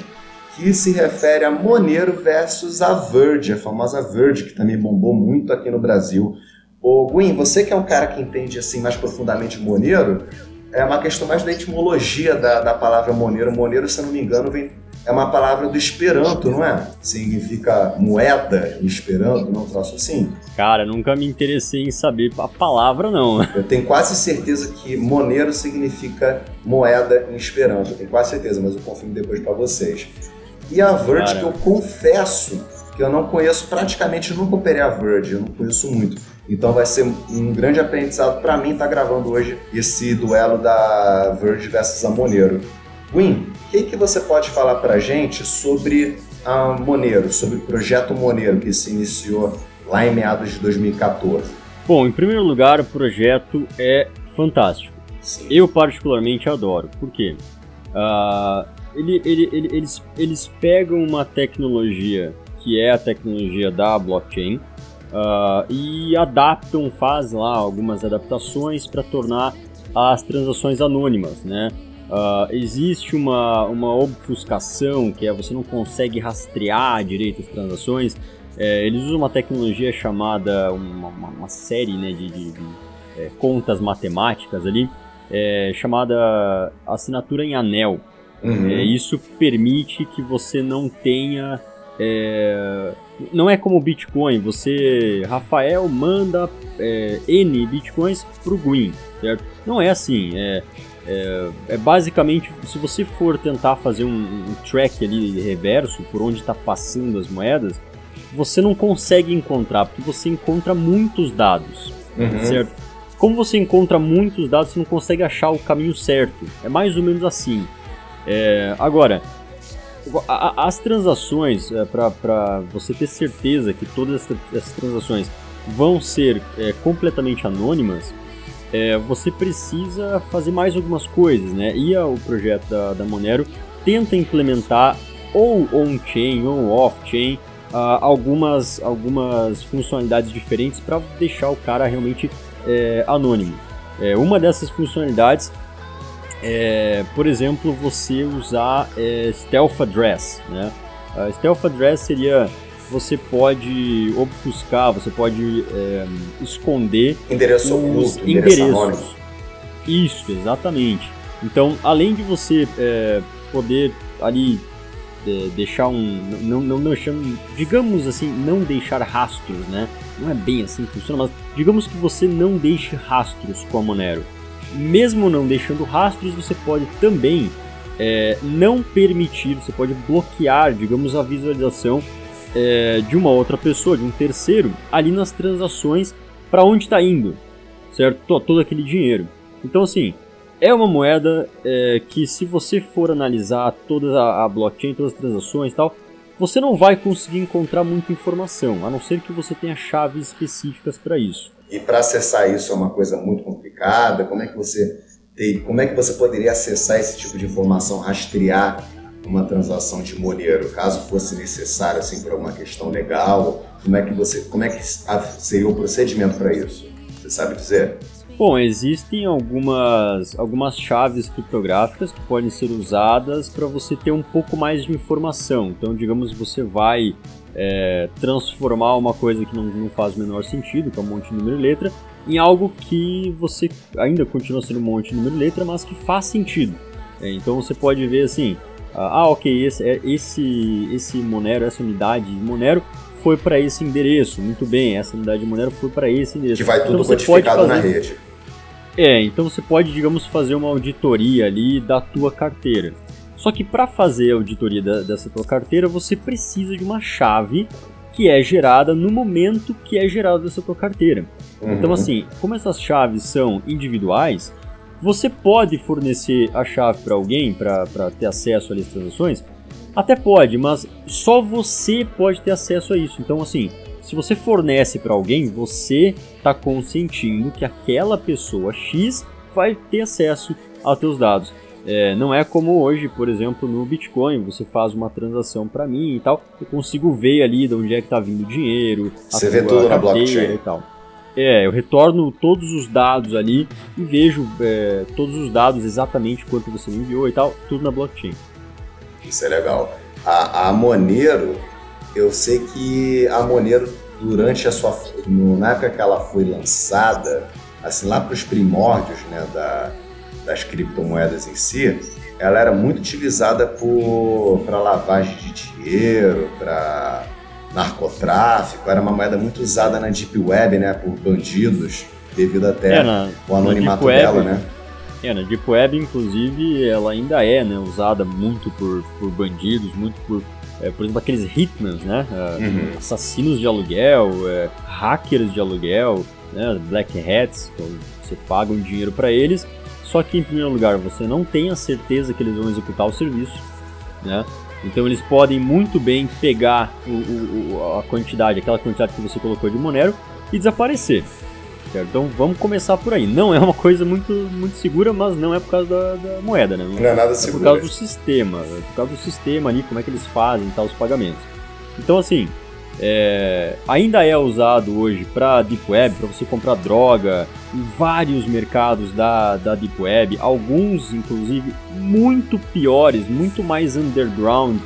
que se refere a Monero versus a Verge, a famosa Verge, que também bombou muito aqui no Brasil Ô, Gwen, você que é um cara que entende assim mais profundamente Monero, é uma questão mais da etimologia da, da palavra Monero. Monero, se eu não me engano, vem, é uma palavra do Esperanto, não é? Significa moeda em Esperanto, não troço assim? Cara, nunca me interessei em saber a palavra, não. Eu tenho quase certeza que Monero significa moeda em Esperanto. Eu tenho quase certeza, mas eu confirmo depois para vocês. E a Verge, que eu confesso que eu não conheço praticamente, nunca operei a Verge, eu não conheço muito. Então vai ser um grande aprendizado para mim estar tá gravando hoje esse duelo da Verge versus a Monero. Win, o que, que você pode falar para a gente sobre a Monero, sobre o projeto Monero que se iniciou lá em meados de 2014? Bom, em primeiro lugar, o projeto é fantástico. Sim. Eu particularmente adoro. Por quê? Uh, ele, ele, ele, eles, eles pegam uma tecnologia que é a tecnologia da blockchain uh, e adaptam, fazem lá algumas adaptações para tornar as transações anônimas, né? Uh, existe uma, uma obfuscação, que é você não consegue rastrear direito as transações. É, eles usam uma tecnologia chamada, uma, uma série né, de, de, de é, contas matemáticas ali, é, chamada assinatura em anel. Uhum. É, isso permite que você não tenha é, não é como o Bitcoin, você, Rafael, manda é, N Bitcoins pro Green, certo? Não é assim, é, é, é basicamente, se você for tentar fazer um, um track ali reverso, por onde está passando as moedas, você não consegue encontrar, porque você encontra muitos dados, uhum. certo? Como você encontra muitos dados, você não consegue achar o caminho certo. É mais ou menos assim. É, agora, as transações, é, para você ter certeza que todas essas transações vão ser é, completamente anônimas, é, você precisa fazer mais algumas coisas, né? E o projeto da, da Monero tenta implementar ou on-chain ou off-chain uh, algumas, algumas funcionalidades diferentes para deixar o cara realmente é, anônimo. É, uma dessas funcionalidades é, por exemplo, você usar é, Stealth Address. Né? Uh, stealth Address seria você pode obfuscar, você pode é, esconder endereço os oculto, endereços. Isso, exatamente. Então, além de você é, poder ali é, deixar um, não, não deixando, digamos assim, não deixar rastros, né? Não é bem assim que funciona, mas digamos que você não deixe rastros com a Monero mesmo não deixando rastros, você pode também é, não permitir, você pode bloquear, digamos, a visualização é, de uma outra pessoa, de um terceiro, ali nas transações para onde está indo, certo? Todo aquele dinheiro. Então, assim, é uma moeda é, que se você for analisar toda a, a blockchain, todas as transações e tal, você não vai conseguir encontrar muita informação, a não ser que você tenha chaves específicas para isso. E para acessar isso é uma coisa muito complicada. Como é que você tem, como é que você poderia acessar esse tipo de informação, rastrear uma transação de Monero, caso fosse necessário assim por alguma questão legal? Como é que você, como é que seria o procedimento para isso? Você sabe dizer? Bom, existem algumas, algumas chaves criptográficas que podem ser usadas para você ter um pouco mais de informação. Então, digamos, você vai é, transformar uma coisa que não, não faz o menor sentido, que é um monte de número e letra, em algo que você ainda continua sendo um monte de número e letra, mas que faz sentido. É, então você pode ver assim, ah, ah ok, esse, é, esse, esse Monero, essa unidade de Monero foi para esse endereço, muito bem, essa unidade de Monero foi para esse endereço. Que vai tudo então, codificado fazer... na rede. É, então você pode, digamos, fazer uma auditoria ali da tua carteira. Só que para fazer a auditoria da, dessa tua carteira, você precisa de uma chave que é gerada no momento que é gerada essa tua carteira. Uhum. Então assim, como essas chaves são individuais, você pode fornecer a chave para alguém para ter acesso às transações? Até pode, mas só você pode ter acesso a isso. Então assim, se você fornece para alguém, você está consentindo que aquela pessoa X vai ter acesso aos teus dados. É, não é como hoje, por exemplo, no Bitcoin, você faz uma transação para mim e tal, eu consigo ver ali de onde é que está vindo o dinheiro, você vê tudo na blockchain e tal. É, eu retorno todos os dados ali e vejo é, todos os dados exatamente quanto você me enviou e tal, tudo na blockchain. Isso é legal. A, a Monero, eu sei que a Monero, durante a sua. No, na época que ela foi lançada, assim, lá para os primórdios né, da, das criptomoedas em si, ela era muito utilizada para lavagem de dinheiro, para narcotráfico, era uma moeda muito usada na Deep Web, né, por bandidos, devido até é, na, ao anonimato dela, né? É, na Deep Web, inclusive, ela ainda é né, usada muito por, por bandidos, muito por é, por exemplo, aqueles hitmans, né? É, uhum. Assassinos de aluguel, é, hackers de aluguel, né? Black hats, que você paga um dinheiro para eles. Só que, em primeiro lugar, você não tem a certeza que eles vão executar o serviço, né? Então eles podem muito bem pegar o, o, a quantidade, aquela quantidade que você colocou de Monero e desaparecer. Certo? Então vamos começar por aí. Não é uma coisa muito, muito segura, mas não é por causa da, da moeda, né? Não é nada seguro. É por causa do sistema. É por causa do sistema ali, como é que eles fazem tal, os pagamentos. Então assim, é, ainda é usado hoje para Deep Web, para você comprar droga, em vários mercados da, da Deep Web, alguns inclusive muito piores, muito mais underground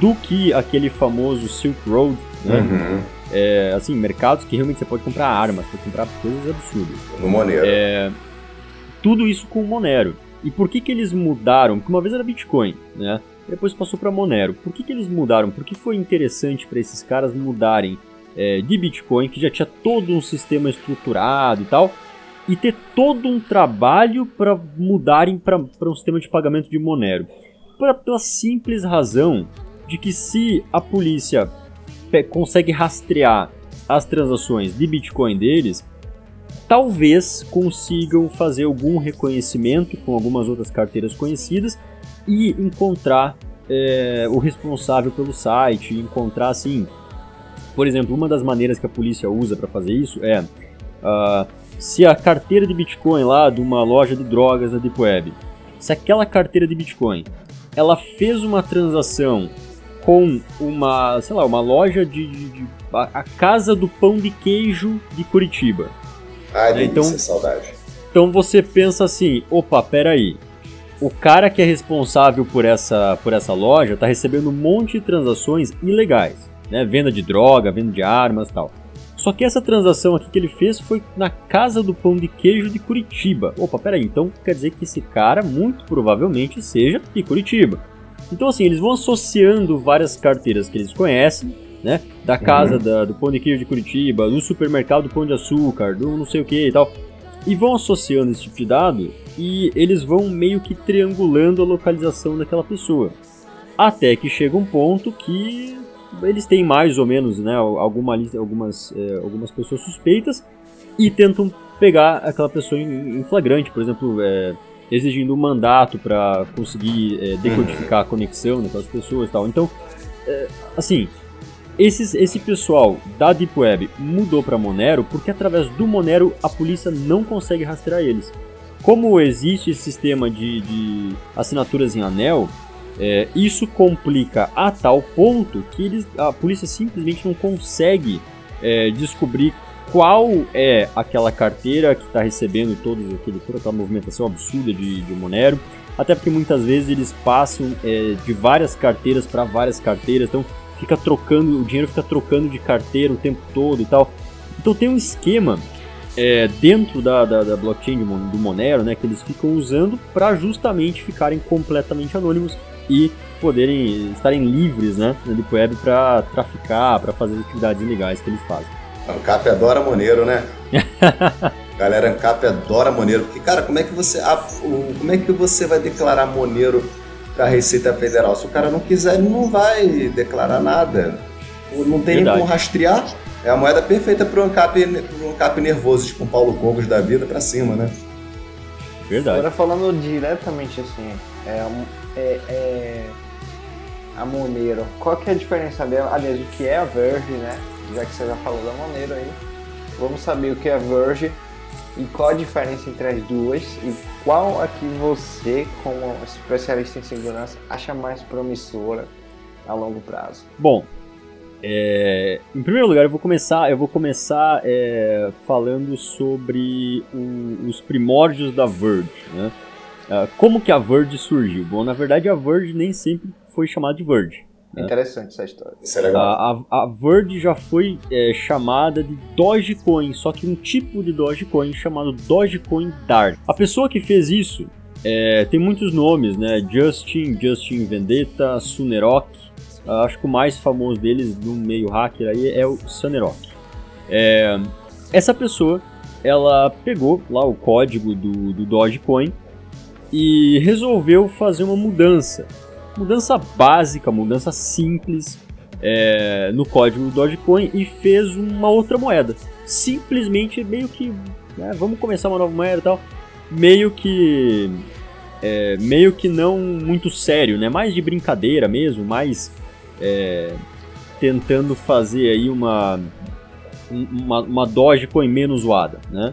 do que aquele famoso Silk Road, né? Uhum é, assim, mercados que realmente você pode comprar armas, pode comprar coisas absurdas. No Monero. É, tudo isso com o Monero. E por que que eles mudaram? Porque uma vez era Bitcoin, né? Depois passou para Monero. Por que que eles mudaram? Por que foi interessante para esses caras mudarem é, de Bitcoin, que já tinha todo um sistema estruturado e tal, e ter todo um trabalho para mudarem para um sistema de pagamento de Monero? Pela simples razão de que se a polícia consegue rastrear as transações de Bitcoin deles, talvez consigam fazer algum reconhecimento com algumas outras carteiras conhecidas e encontrar é, o responsável pelo site, encontrar assim. Por exemplo, uma das maneiras que a polícia usa para fazer isso é uh, se a carteira de Bitcoin lá de uma loja de drogas na Deep Web, se aquela carteira de Bitcoin ela fez uma transação com uma, sei lá, uma loja de, de, de a, a, casa do pão de queijo de Curitiba. Ah, delícia, então, saudade. Então você pensa assim, opa, peraí, o cara que é responsável por essa, por essa loja está recebendo um monte de transações ilegais, né? Venda de droga, venda de armas tal. Só que essa transação aqui que ele fez foi na casa do pão de queijo de Curitiba. Opa, peraí, então quer dizer que esse cara muito provavelmente seja de Curitiba. Então, assim, eles vão associando várias carteiras que eles conhecem, né? Da casa uhum. da, do Pão de Queijo de Curitiba, do supermercado do Pão de Açúcar, do não sei o que e tal. E vão associando esse tipo de dado e eles vão meio que triangulando a localização daquela pessoa. Até que chega um ponto que eles têm mais ou menos né, alguma lista, algumas, é, algumas pessoas suspeitas e tentam pegar aquela pessoa em, em flagrante. Por exemplo, é, exigindo um mandato para conseguir é, decodificar a conexão né, com as pessoas e tal. Então, é, assim, esses, esse pessoal da Deep Web mudou para Monero porque através do Monero a polícia não consegue rastrear eles. Como existe esse sistema de, de assinaturas em anel, é, isso complica a tal ponto que eles, a polícia simplesmente não consegue é, descobrir qual é aquela carteira que está recebendo todos aquele, toda aquela movimentação absurda de, de Monero. Até porque muitas vezes eles passam é, de várias carteiras para várias carteiras, então fica trocando, o dinheiro fica trocando de carteira o tempo todo e tal. Então tem um esquema é, dentro da, da, da, blockchain do Monero, né, que eles ficam usando para justamente ficarem completamente anônimos e poderem estarem livres, né, na Deep Web para traficar, para fazer as atividades ilegais que eles fazem. Ancap adora Moneiro, né? Galera, Ancap adora Moneiro. Porque, cara, como é que você, como é que você vai declarar Moneiro para a Receita Federal? Se o cara não quiser, ele não vai declarar nada. Não tem Verdade. nem como rastrear. É a moeda perfeita para o Ancap, Ancap nervoso, tipo um Paulo Cogos da vida para cima, né? Verdade. Agora falando diretamente assim, é, é, é a Monero, qual que é a diferença dela? Aliás, o que é a Verge, né? já que você já falou da maneira aí, vamos saber o que é Verge e qual a diferença entre as duas e qual a que você, como especialista em segurança, acha mais promissora a longo prazo. Bom, é, em primeiro lugar, eu vou começar, eu vou começar é, falando sobre o, os primórdios da Verge. Né? Uh, como que a Verge surgiu? Bom, na verdade, a Verge nem sempre foi chamada de Verge. Né? Interessante essa história. Isso é legal. A, a, a Verge já foi é, chamada de Dogecoin, só que um tipo de Dogecoin chamado Dogecoin Dart. A pessoa que fez isso é, tem muitos nomes, né? Justin, Justin Vendetta, Sunerok. Acho que o mais famoso deles no meio hacker aí é o Sunerok. É, essa pessoa, ela pegou lá o código do, do Dogecoin e resolveu fazer uma mudança mudança básica, mudança simples é, no código do Dogecoin e fez uma outra moeda. Simplesmente meio que, né, vamos começar uma nova moeda e tal, meio que é, meio que não muito sério, né? Mais de brincadeira mesmo, mais é, tentando fazer aí uma, uma, uma Dogecoin menos zoada, né?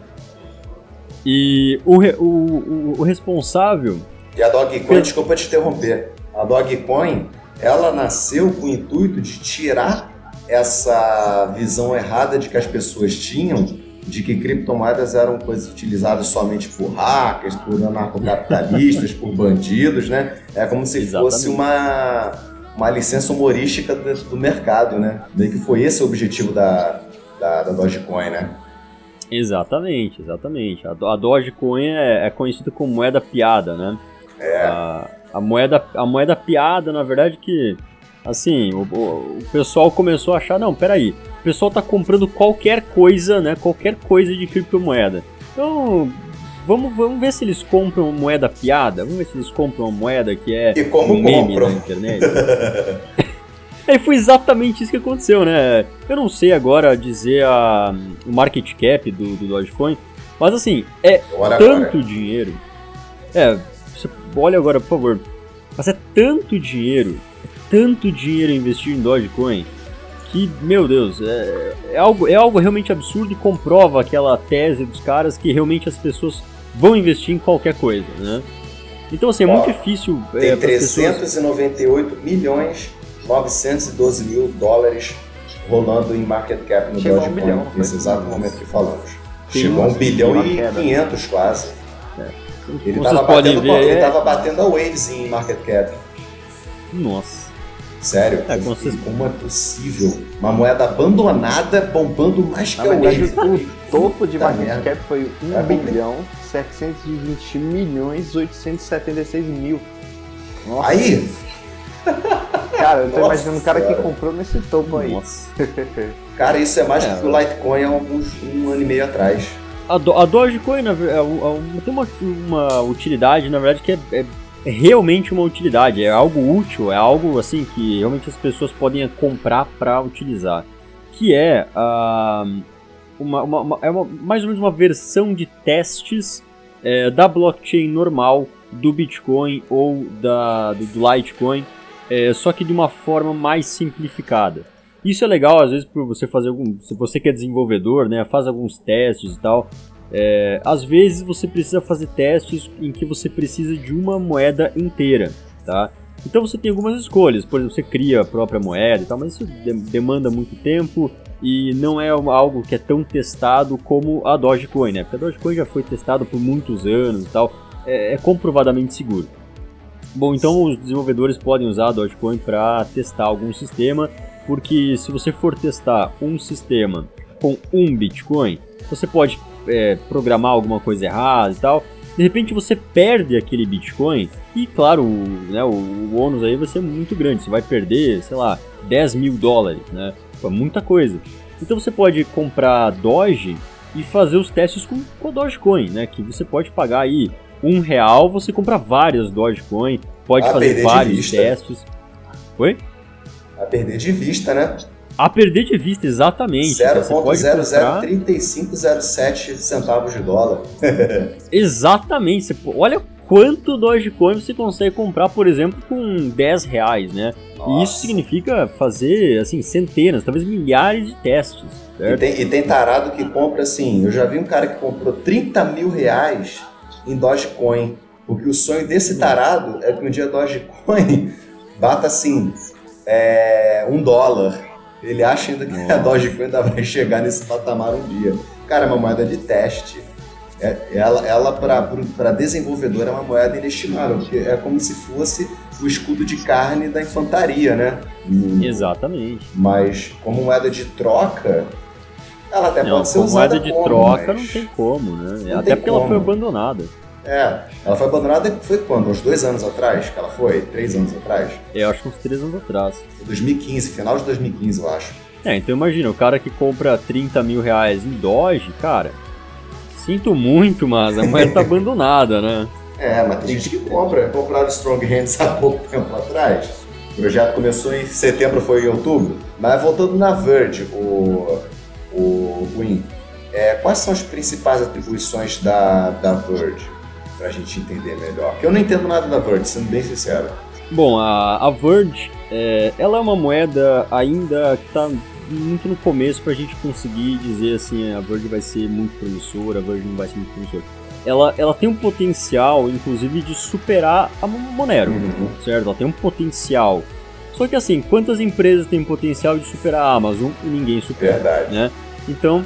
E o, o, o, o responsável... E a Dogecoin, desculpa te interromper, a Dogecoin, ela nasceu com o intuito de tirar essa visão errada de que as pessoas tinham de que criptomoedas eram coisas utilizadas somente por hackers, por anarcocapitalistas, por bandidos, né? É como se Exatamente. fosse uma, uma licença humorística do, do, mercado, né? Meio que foi esse o objetivo da, da, da Dogecoin, né? Exatamente, exatamente. A, a Dogecoin é, é conhecida como moeda piada, né? É. A, a moeda, a moeda piada, na verdade, que assim, o, o, pessoal começou a achar, não, peraí, o pessoal tá comprando qualquer coisa, né? Qualquer coisa de criptomoeda. Então, vamos, vamos ver se eles compram moeda piada, vamos ver se eles compram uma moeda que é e como um meme compram? na internet. Aí foi exatamente isso que aconteceu, né? Eu não sei agora dizer a, o market cap do, do Dogecoin, mas assim, é tanto dinheiro. É, olha agora, por favor. Mas é tanto dinheiro, é tanto dinheiro investido em Dogecoin que, meu Deus, é, é, algo, é algo realmente absurdo e comprova aquela tese dos caras que realmente as pessoas vão investir em qualquer coisa, né? Então, assim, é Ó, muito difícil. É, tem 398 pessoas... milhões 912 mil dólares rolando em market cap no Chegou Dogecoin, um bilhão, nesse exato momento que falamos. Chegou a um bilhão e 500 quase. Ele estava batendo, ver, ele é... tava batendo a Waves em market cap. Nossa. Sério? É, como, vocês... como é possível? Uma moeda abandonada bombando mais que a Waves. O topo de market cap foi 1 é bilhão 720 milhões 876 mil. Nossa. Aí? Cara, eu tô Nossa imaginando o cara que comprou nesse topo aí. Nossa. cara, isso é mais é, que o Litecoin há um ano e meio atrás a, Do, a Dogecoin na, é, é, tem uma, uma utilidade, na verdade, que é, é, é, realmente uma utilidade, é algo útil, é algo assim que realmente as pessoas podem comprar para utilizar, que é uh, uma, uma, uma, é uma, mais ou menos uma versão de testes é, da blockchain normal, do Bitcoin ou da, do, do Litecoin, é, só que de uma forma mais simplificada. Isso é legal, às vezes, para você fazer algum. Se você que é desenvolvedor, né, faz alguns testes e tal. É, às vezes você precisa fazer testes em que você precisa de uma moeda inteira, tá? Então você tem algumas escolhas, por exemplo, você cria a própria moeda e tal, mas isso demanda muito tempo e não é algo que é tão testado como a Dogecoin, né? Porque a Dogecoin já foi testado por muitos anos e tal, é, é comprovadamente seguro. Bom, então os desenvolvedores podem usar a Dogecoin para testar algum sistema, porque se você for testar um sistema com um Bitcoin, você pode é, programar alguma coisa errada e tal. De repente você perde aquele Bitcoin e, claro, o, né, o, o ônus aí vai ser muito grande. Você vai perder, sei lá, 10 mil dólares, né? É muita coisa. Então você pode comprar Doge e fazer os testes com, com a Dogecoin, né? Que você pode pagar aí um real, você compra várias Dogecoin, pode a fazer vários testes. Oi? A perder de vista, né? A perder de vista, exatamente. 0.003507 centavos de dólar. exatamente. Você, olha quanto Dogecoin você consegue comprar, por exemplo, com 10 reais, né? Nossa. E isso significa fazer, assim, centenas, talvez milhares de testes. E tem, e tem, tarado que compra, assim, eu já vi um cara que comprou 30 mil reais em Dogecoin. Porque o sonho desse tarado é que um dia Dogecoin bata, assim, é, um dólar. Ele acha ainda que Nossa. a Dogecoin ainda vai chegar nesse patamar um dia. Cara, é uma moeda de teste. É, ela, ela para desenvolvedor, é uma moeda inestimável, porque é como se fosse o escudo de carne da infantaria, né? Exatamente. Mas como moeda de troca, ela até não, pode ser usada moeda de como, troca não tem como, né? Não até porque como. ela foi abandonada. É, ela foi abandonada foi quando? Uns dois anos atrás que ela foi? Três anos atrás? Eu acho que uns três anos atrás. 2015, final de 2015, eu acho. É, então imagina, o cara que compra 30 mil reais em Doge, cara, sinto muito, mas a moeda tá abandonada, né? É, mas tem gente que compra. Compraram Strong Hands há pouco tempo atrás. O projeto começou em setembro, foi em outubro. Mas voltando na Verge, o, o Win, é, quais são as principais atribuições da, da Verge? Pra gente entender melhor. Porque eu não entendo nada da Verge, sendo bem sincero. Bom, a, a Verge, é, ela é uma moeda ainda que está muito no começo para a gente conseguir dizer assim, a Verge vai ser muito promissora, a Verge não vai ser muito promissora ela, ela tem um potencial, inclusive, de superar a Monero, uhum. certo? Ela tem um potencial. Só que assim, quantas empresas têm potencial de superar a Amazon e ninguém supera, Verdade. né? Então,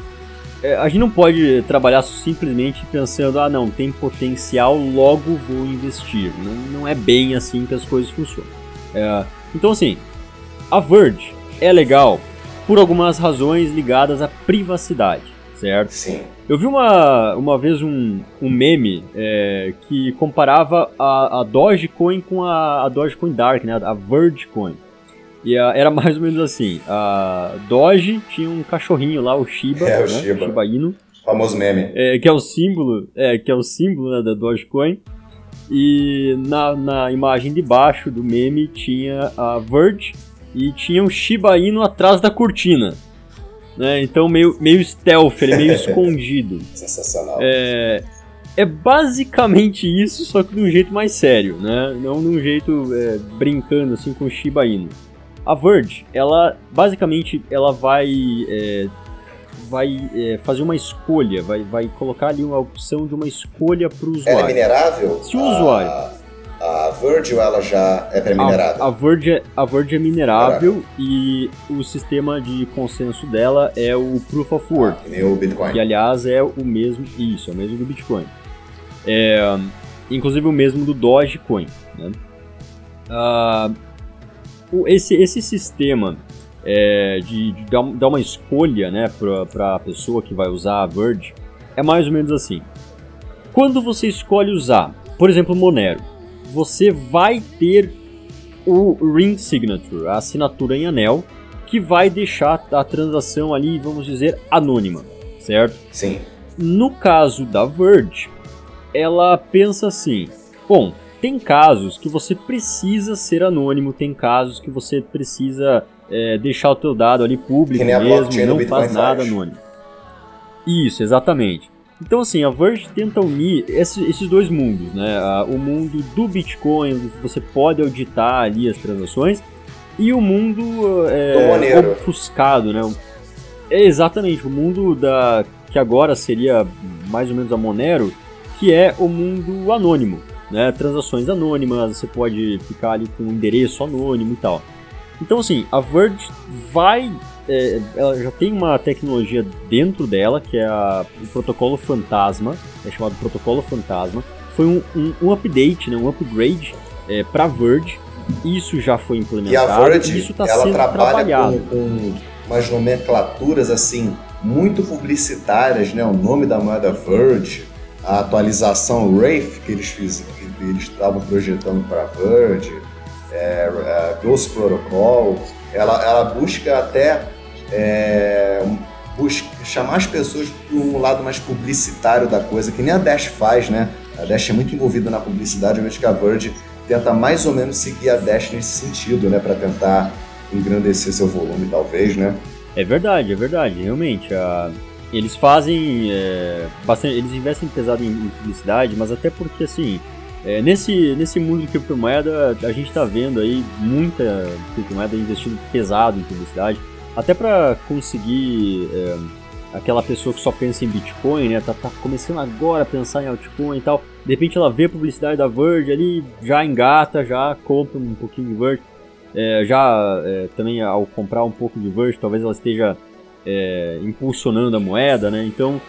a gente não pode trabalhar simplesmente pensando, ah não, tem potencial, logo vou investir. Não, não é bem assim que as coisas funcionam. É, então assim, a Verge é legal por algumas razões ligadas à privacidade, certo? Sim. Eu vi uma, uma vez um, um meme é, que comparava a, a Dogecoin com a, a Dogecoin Dark, né? A Vergecoin. E a, era mais ou menos assim, a Doge tinha um cachorrinho lá, o Shiba, é, o né? Shiba. Shiba Inu. Famoso meme. É, que é o símbolo, é, que é o símbolo né, da Dogecoin. E na, na imagem de baixo do meme tinha a Verge e tinha um Shiba Inu atrás da cortina né? Então meio, meio stealth, ele é meio escondido. Sensacional. É, é basicamente isso, só que de um jeito mais sério, né? Não de um jeito é, brincando assim com o Shiba Inu. A Verge, ela basicamente ela vai é, vai é, fazer uma escolha, vai, vai colocar ali uma opção de uma escolha para o usuário. Ela é minerável? Se o usuário a Virgil ela já é pré-minerada? A, a, Virgil, a Virgil é minerável, e o sistema de consenso dela é o Proof of Work. Ah, nem o Bitcoin. Que aliás é o mesmo, isso, é o mesmo do Bitcoin. É, inclusive o mesmo do Dogecoin. Né? Uh, esse, esse sistema é, de, de, dar uma escolha né, para a pessoa que vai usar a Verge é mais ou menos assim. Quando você escolhe usar, por exemplo, Monero, você vai ter o Ring Signature, a assinatura em anel, que vai deixar a transação ali, vamos dizer, anônima, certo? Sim. No caso da Verge, ela pensa assim: bom, tem casos que você precisa ser anônimo, tem casos que você precisa é, deixar o teu dado ali público mesmo, não faz nada faz. anônimo. Isso, exatamente. Então, assim, a Verge tenta unir esses dois mundos, né? O mundo do Bitcoin, onde você pode auditar ali as transações, e o mundo é, ofuscado, né? É exatamente, o mundo da que agora seria mais ou menos a Monero, que é o mundo anônimo, né? Transações anônimas, você pode ficar ali com um endereço anônimo e tal. Então, assim, a Verge vai é, ela já tem uma tecnologia dentro dela, que é a, o protocolo Fantasma, é chamado Protocolo Fantasma. Foi um, um, um update, né, um upgrade é, para Verge. Isso já foi implementado. E a Verge, isso tá ela trabalha com, com umas nomenclaturas assim muito publicitárias, né? O nome da moeda Verge, a atualização Wraith que eles fizeram, eles estavam projetando para Verge, é, é, Ghost Protocol. Ela, ela busca até é, busca, chamar as pessoas para um lado mais publicitário da coisa, que nem a Dash faz, né? A Dash é muito envolvida na publicidade, vejo que a Verge tenta mais ou menos seguir a Dash nesse sentido, né? Para tentar engrandecer seu volume, talvez, né? É verdade, é verdade, realmente. A... Eles fazem é, bastante, eles investem pesado em, em publicidade, mas até porque assim, é, nesse, nesse mundo de criptomoeda, a gente está vendo aí muita criptomoeda investindo pesado em publicidade até para conseguir é, aquela pessoa que só pensa em Bitcoin, né? Tá, tá, começando agora a pensar em altcoin e tal. De repente ela vê a publicidade da Verge ali, já engata, já compra um pouquinho de Verge. É, já é, também ao comprar um pouco de Verge, talvez ela esteja é, impulsionando a moeda, né? Então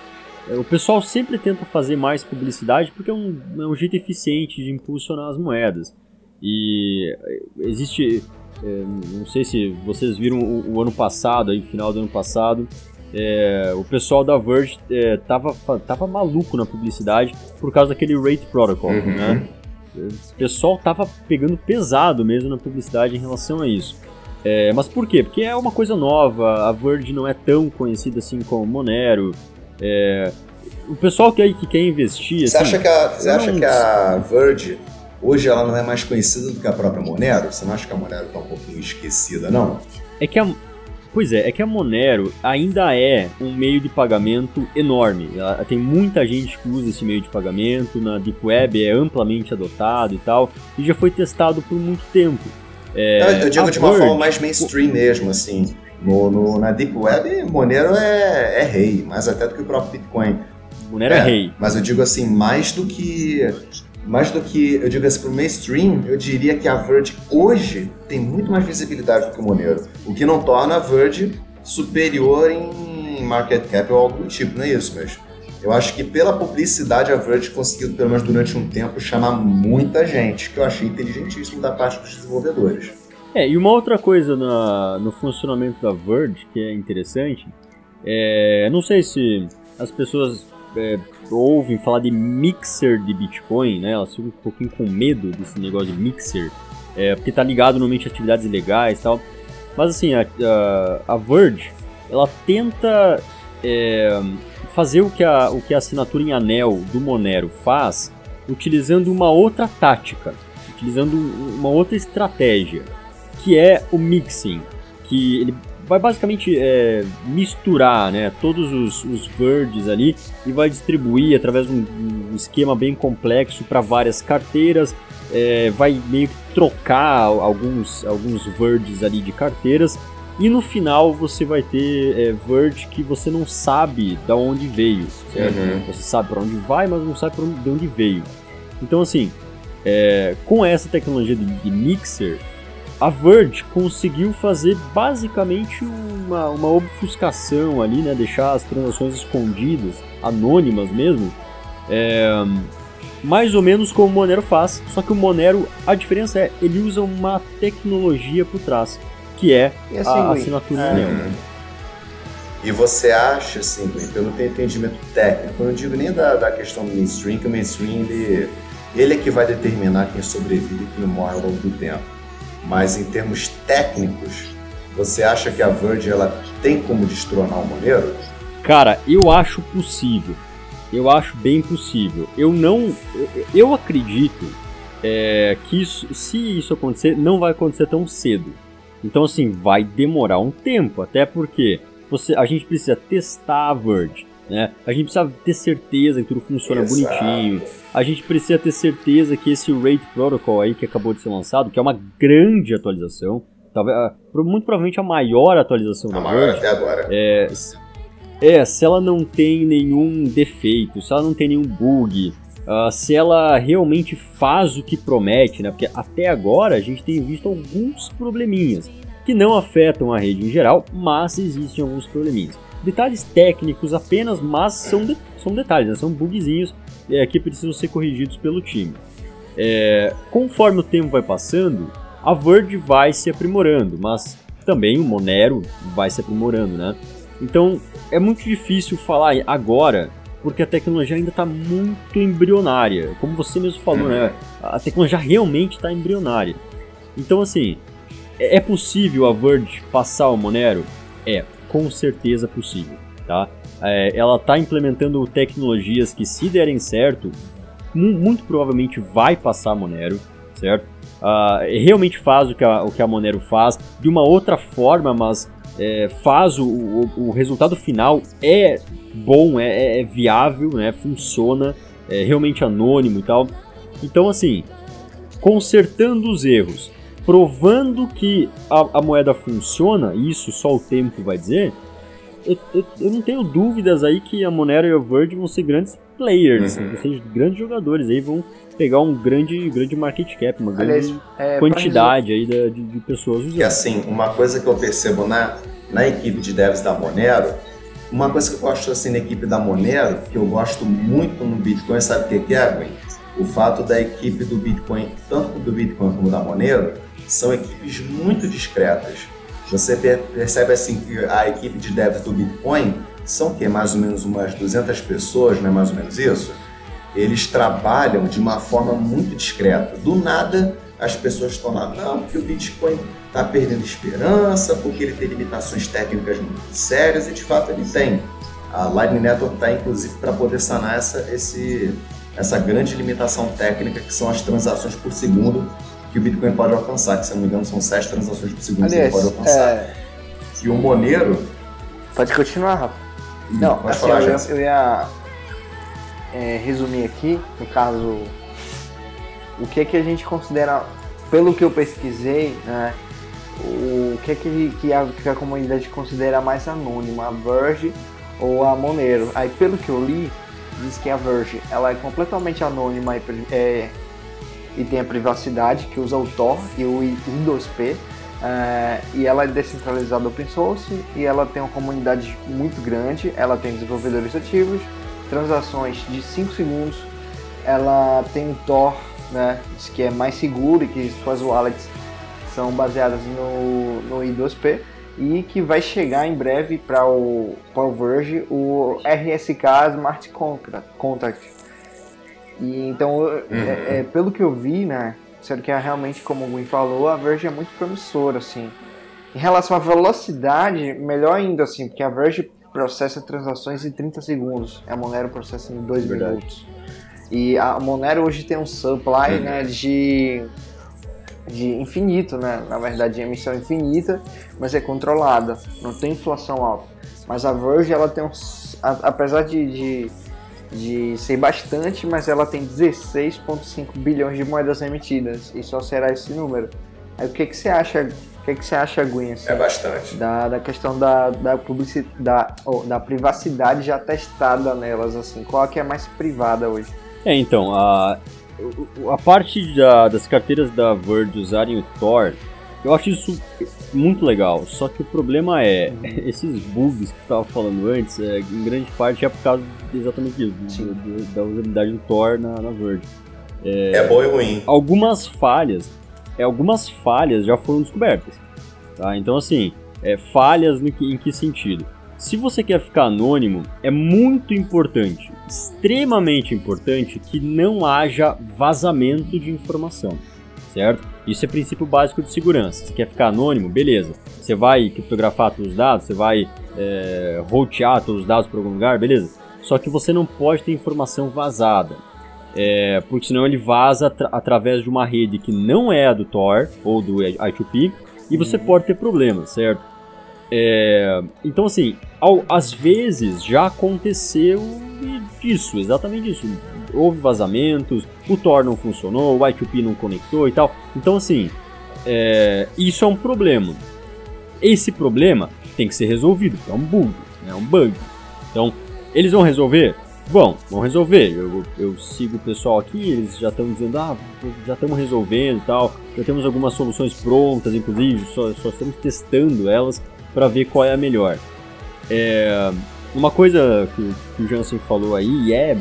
é, o pessoal sempre tenta fazer mais publicidade porque é um, é um jeito eficiente de impulsionar as moedas. E é, existe é, não sei se vocês viram o, o, ano passado, aí, final do ano passado, é, o pessoal da Verge é, tava, tava maluco na publicidade por causa daquele Rate Protocol, uhum. né? O pessoal tava pegando pesado mesmo na publicidade em relação a isso. É, mas por quê? Porque é uma coisa nova, a Verge não é tão conhecida assim como Monero. É, o pessoal que, que quer investir. Você assim, acha, que a, você acha que a Verge Hoje ela não é mais conhecida do que a própria Monero? Você não acha que a Monero está um pouquinho esquecida, não? É que a. Pois é, é que a Monero ainda é um meio de pagamento enorme. Ela, tem muita gente que usa esse meio de pagamento, na Deep Web é amplamente adotado e tal, e já foi testado por muito tempo. É, eu digo de uma forma mais mainstream mesmo, assim. No, no, na Deep Web, Monero é, é rei, mais até do que o próprio Bitcoin. Monero é, é rei. Mas eu digo assim, mais do que mais do que, eu digo assim, pro mainstream, eu diria que a Verge hoje tem muito mais visibilidade do que o Monero. O que não torna a Verge superior em market cap ou algo do tipo, não é isso, mas eu acho que pela publicidade a Verge conseguiu, pelo menos durante um tempo, chamar muita gente, que eu achei inteligentíssimo da parte dos desenvolvedores. É, e uma outra coisa na, no funcionamento da Verge que é interessante, é, não sei se as pessoas é, ouvem falar de mixer de Bitcoin, né? Elas ficam um pouquinho com medo desse negócio de mixer, é, porque tá ligado normalmente a atividades ilegais e tal. Mas assim, a, a, a Verge, ela tenta é, fazer o que, a, o que a assinatura em anel do Monero faz, utilizando uma outra tática, utilizando uma outra estratégia, que é o mixing, que ele vai basicamente é, misturar né, todos os, os verdes ali e vai distribuir através de um, um esquema bem complexo para várias carteiras. É, vai meio que trocar alguns, alguns verdes ali de carteiras e no final você vai ter é, verde que você não sabe de onde veio? Uhum. Você sabe para onde vai, mas não sabe de onde veio. Então assim, é, com essa tecnologia de, de mixer, a Verge conseguiu fazer basicamente uma, uma obfuscação ali, né? Deixar as transações escondidas, anônimas mesmo. É, mais ou menos como o Monero faz, só que o Monero, a diferença é, ele usa uma tecnologia por trás, que é assim, a assinatura é. E você acha, assim, eu não tenho entendimento técnico, eu não digo nem da, da questão do mainstream, que o mainstream ele, ele é que vai determinar quem sobrevive e quem morre ao longo do tempo mas em termos técnicos, você acha que a Verge ela tem como destronar o Monero? Cara, eu acho possível. Eu acho bem possível. Eu não. Eu acredito é, que isso, se isso acontecer, não vai acontecer tão cedo. Então, assim, vai demorar um tempo. Até porque você, a gente precisa testar a Verge. Né? A gente precisa ter certeza que tudo funciona Exato. bonitinho. A gente precisa ter certeza que esse Rate Protocol aí que acabou de ser lançado, que é uma grande atualização, talvez, ah, muito provavelmente a maior atualização a da maior Word, até agora. É, é, se ela não tem nenhum defeito, se ela não tem nenhum bug, uh, se ela realmente faz o que promete, né? Porque até agora a gente tem visto alguns probleminhas que não afetam a rede em geral, mas existem alguns probleminhas. Detalhes técnicos apenas, mas são, de, são detalhes, né? são bugzinhos é, que precisam ser corrigidos pelo time. É, conforme o tempo vai passando, a Word vai se aprimorando, mas também o Monero vai se aprimorando, né? Então é muito difícil falar agora, porque a tecnologia ainda está muito embrionária. Como você mesmo falou, né? A tecnologia realmente está embrionária. Então, assim, é, é possível a Verge passar o Monero? É, com certeza possível, tá? É, ela está implementando tecnologias que, se derem certo, muito provavelmente vai passar Monero, certo? Uh, realmente faz o que, a, o que a Monero faz de uma outra forma, mas é, faz o, o, o, resultado final é bom, é, é, é viável, né? funciona, é realmente anônimo e tal. Então, assim, consertando os erros, provando que a, a moeda funciona, isso só o tempo vai dizer, eu, eu, eu, não tenho dúvidas aí que a Monero e a Verge vão ser grandes players, uhum. ser grandes jogadores aí, vão pegar um grande, grande market cap, uma Aliás, grande é, quantidade aí de, de, pessoas usando. E assim, uma coisa que eu percebo na, na equipe de devs da Monero, uma coisa que eu gosto assim na equipe da Monero, que eu gosto muito no Bitcoin, sabe o que é, Gwen? O fato da equipe do Bitcoin, tanto do Bitcoin como da Monero, são equipes muito discretas. Você percebe assim que a equipe de devs do Bitcoin são que mais ou menos umas 200 pessoas, não é mais ou menos isso? Eles trabalham de uma forma muito discreta. Do nada, as pessoas estão lá, não, porque o Bitcoin está perdendo esperança, porque ele tem limitações técnicas muito sérias, e de fato ele tem. A Lightning Network está, inclusive, para poder sanar essa, esse, essa grande limitação técnica, que são as transações por segundo que o Bitcoin pode alcançar, que se não me engano são 7 transações por segundo Aliás, que ele pode alcançar. É... E o Monero... Pode continuar, Rafa. Não, pode assim, falar, eu, eu ia é, resumir aqui, no caso, o que é que a gente considera, pelo que eu pesquisei, né, o que é que, que, a, que a comunidade considera mais anônima, a Verge ou a Monero. Aí, pelo que eu li, diz que a Verge ela é completamente anônima e, é, e tem a privacidade, que usa o Tor e o I2P. É, e ela é descentralizada open source e ela tem uma comunidade muito grande, ela tem desenvolvedores ativos transações de 5 segundos. Ela tem um Tor, né, que é mais seguro e que suas wallets são baseadas no, no I2P e que vai chegar em breve para o, o Verge o RSK Smart Contract. E então, uhum. é, é, pelo que eu vi, né, sendo que é realmente como o Gui falou, a Verge é muito promissora, assim. Em relação à velocidade, melhor ainda, assim, porque a Verge processa transações em 30 segundos. A Monero processa em 2 minutos. E a Monero hoje tem um supply né, de, de infinito, né? Na verdade, de emissão infinita, mas é controlada. Não tem inflação alta. Mas a Verge, ela tem um, apesar de, de, de ser bastante, mas ela tem 16,5 bilhões de moedas emitidas. E só será esse número. Aí o que, que você acha o que, é que você acha, Gwen? Assim, é bastante. Da, da questão da, da, publicidade, da, oh, da privacidade já testada nelas, assim. Qual é que é mais privada hoje? É, então, a, a parte da, das carteiras da Verge usarem o Tor, eu acho isso muito legal. Só que o problema é, uhum. esses bugs que eu estava falando antes, é, em grande parte é por causa exatamente disso, do, do, da usabilidade do Tor na, na Verge. É, é bom e ruim. Algumas falhas é, algumas falhas já foram descobertas. Tá? Então, assim, é, falhas que, em que sentido? Se você quer ficar anônimo, é muito importante, extremamente importante, que não haja vazamento de informação, certo? Isso é princípio básico de segurança. Você quer ficar anônimo? Beleza. Você vai criptografar todos os dados, você vai é, rotear todos os dados para algum lugar? Beleza. Só que você não pode ter informação vazada. É, porque senão ele vaza através de uma rede que não é a do Tor ou do I2P e você uhum. pode ter problemas, certo? É, então, assim, ao, às vezes já aconteceu isso, exatamente isso. Houve vazamentos, o Tor não funcionou, o I2P não conectou e tal. Então, assim, é, isso é um problema. Esse problema tem que ser resolvido, é um bug, é um bug. Então, eles vão resolver? Vão, vão resolver. Eu, eu sigo o pessoal aqui, eles já estão dizendo, ah, já estamos resolvendo e tal. Já temos algumas soluções prontas, inclusive, só, só estamos testando elas para ver qual é a melhor. É, uma coisa que, que, o Jansen falou aí é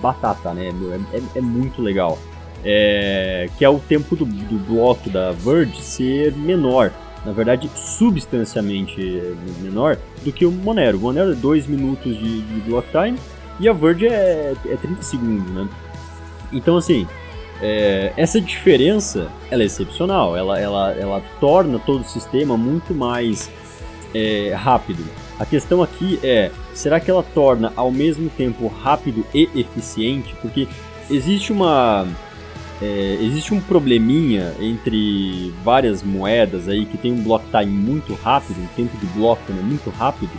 batata, né? É, é, é muito legal. É, que é o tempo do, do bloco da Verge ser menor na verdade, substancialmente menor do que o Monero. O Monero é 2 minutos de, de block time e a Verge é, é 30 segundos, né? Então, assim, é, essa diferença ela é excepcional, ela, ela, ela torna todo o sistema muito mais é, rápido. A questão aqui é, será que ela torna ao mesmo tempo rápido e eficiente? Porque existe uma é, existe um probleminha entre várias moedas aí que tem um block time muito rápido, um tempo de bloco né, muito rápido,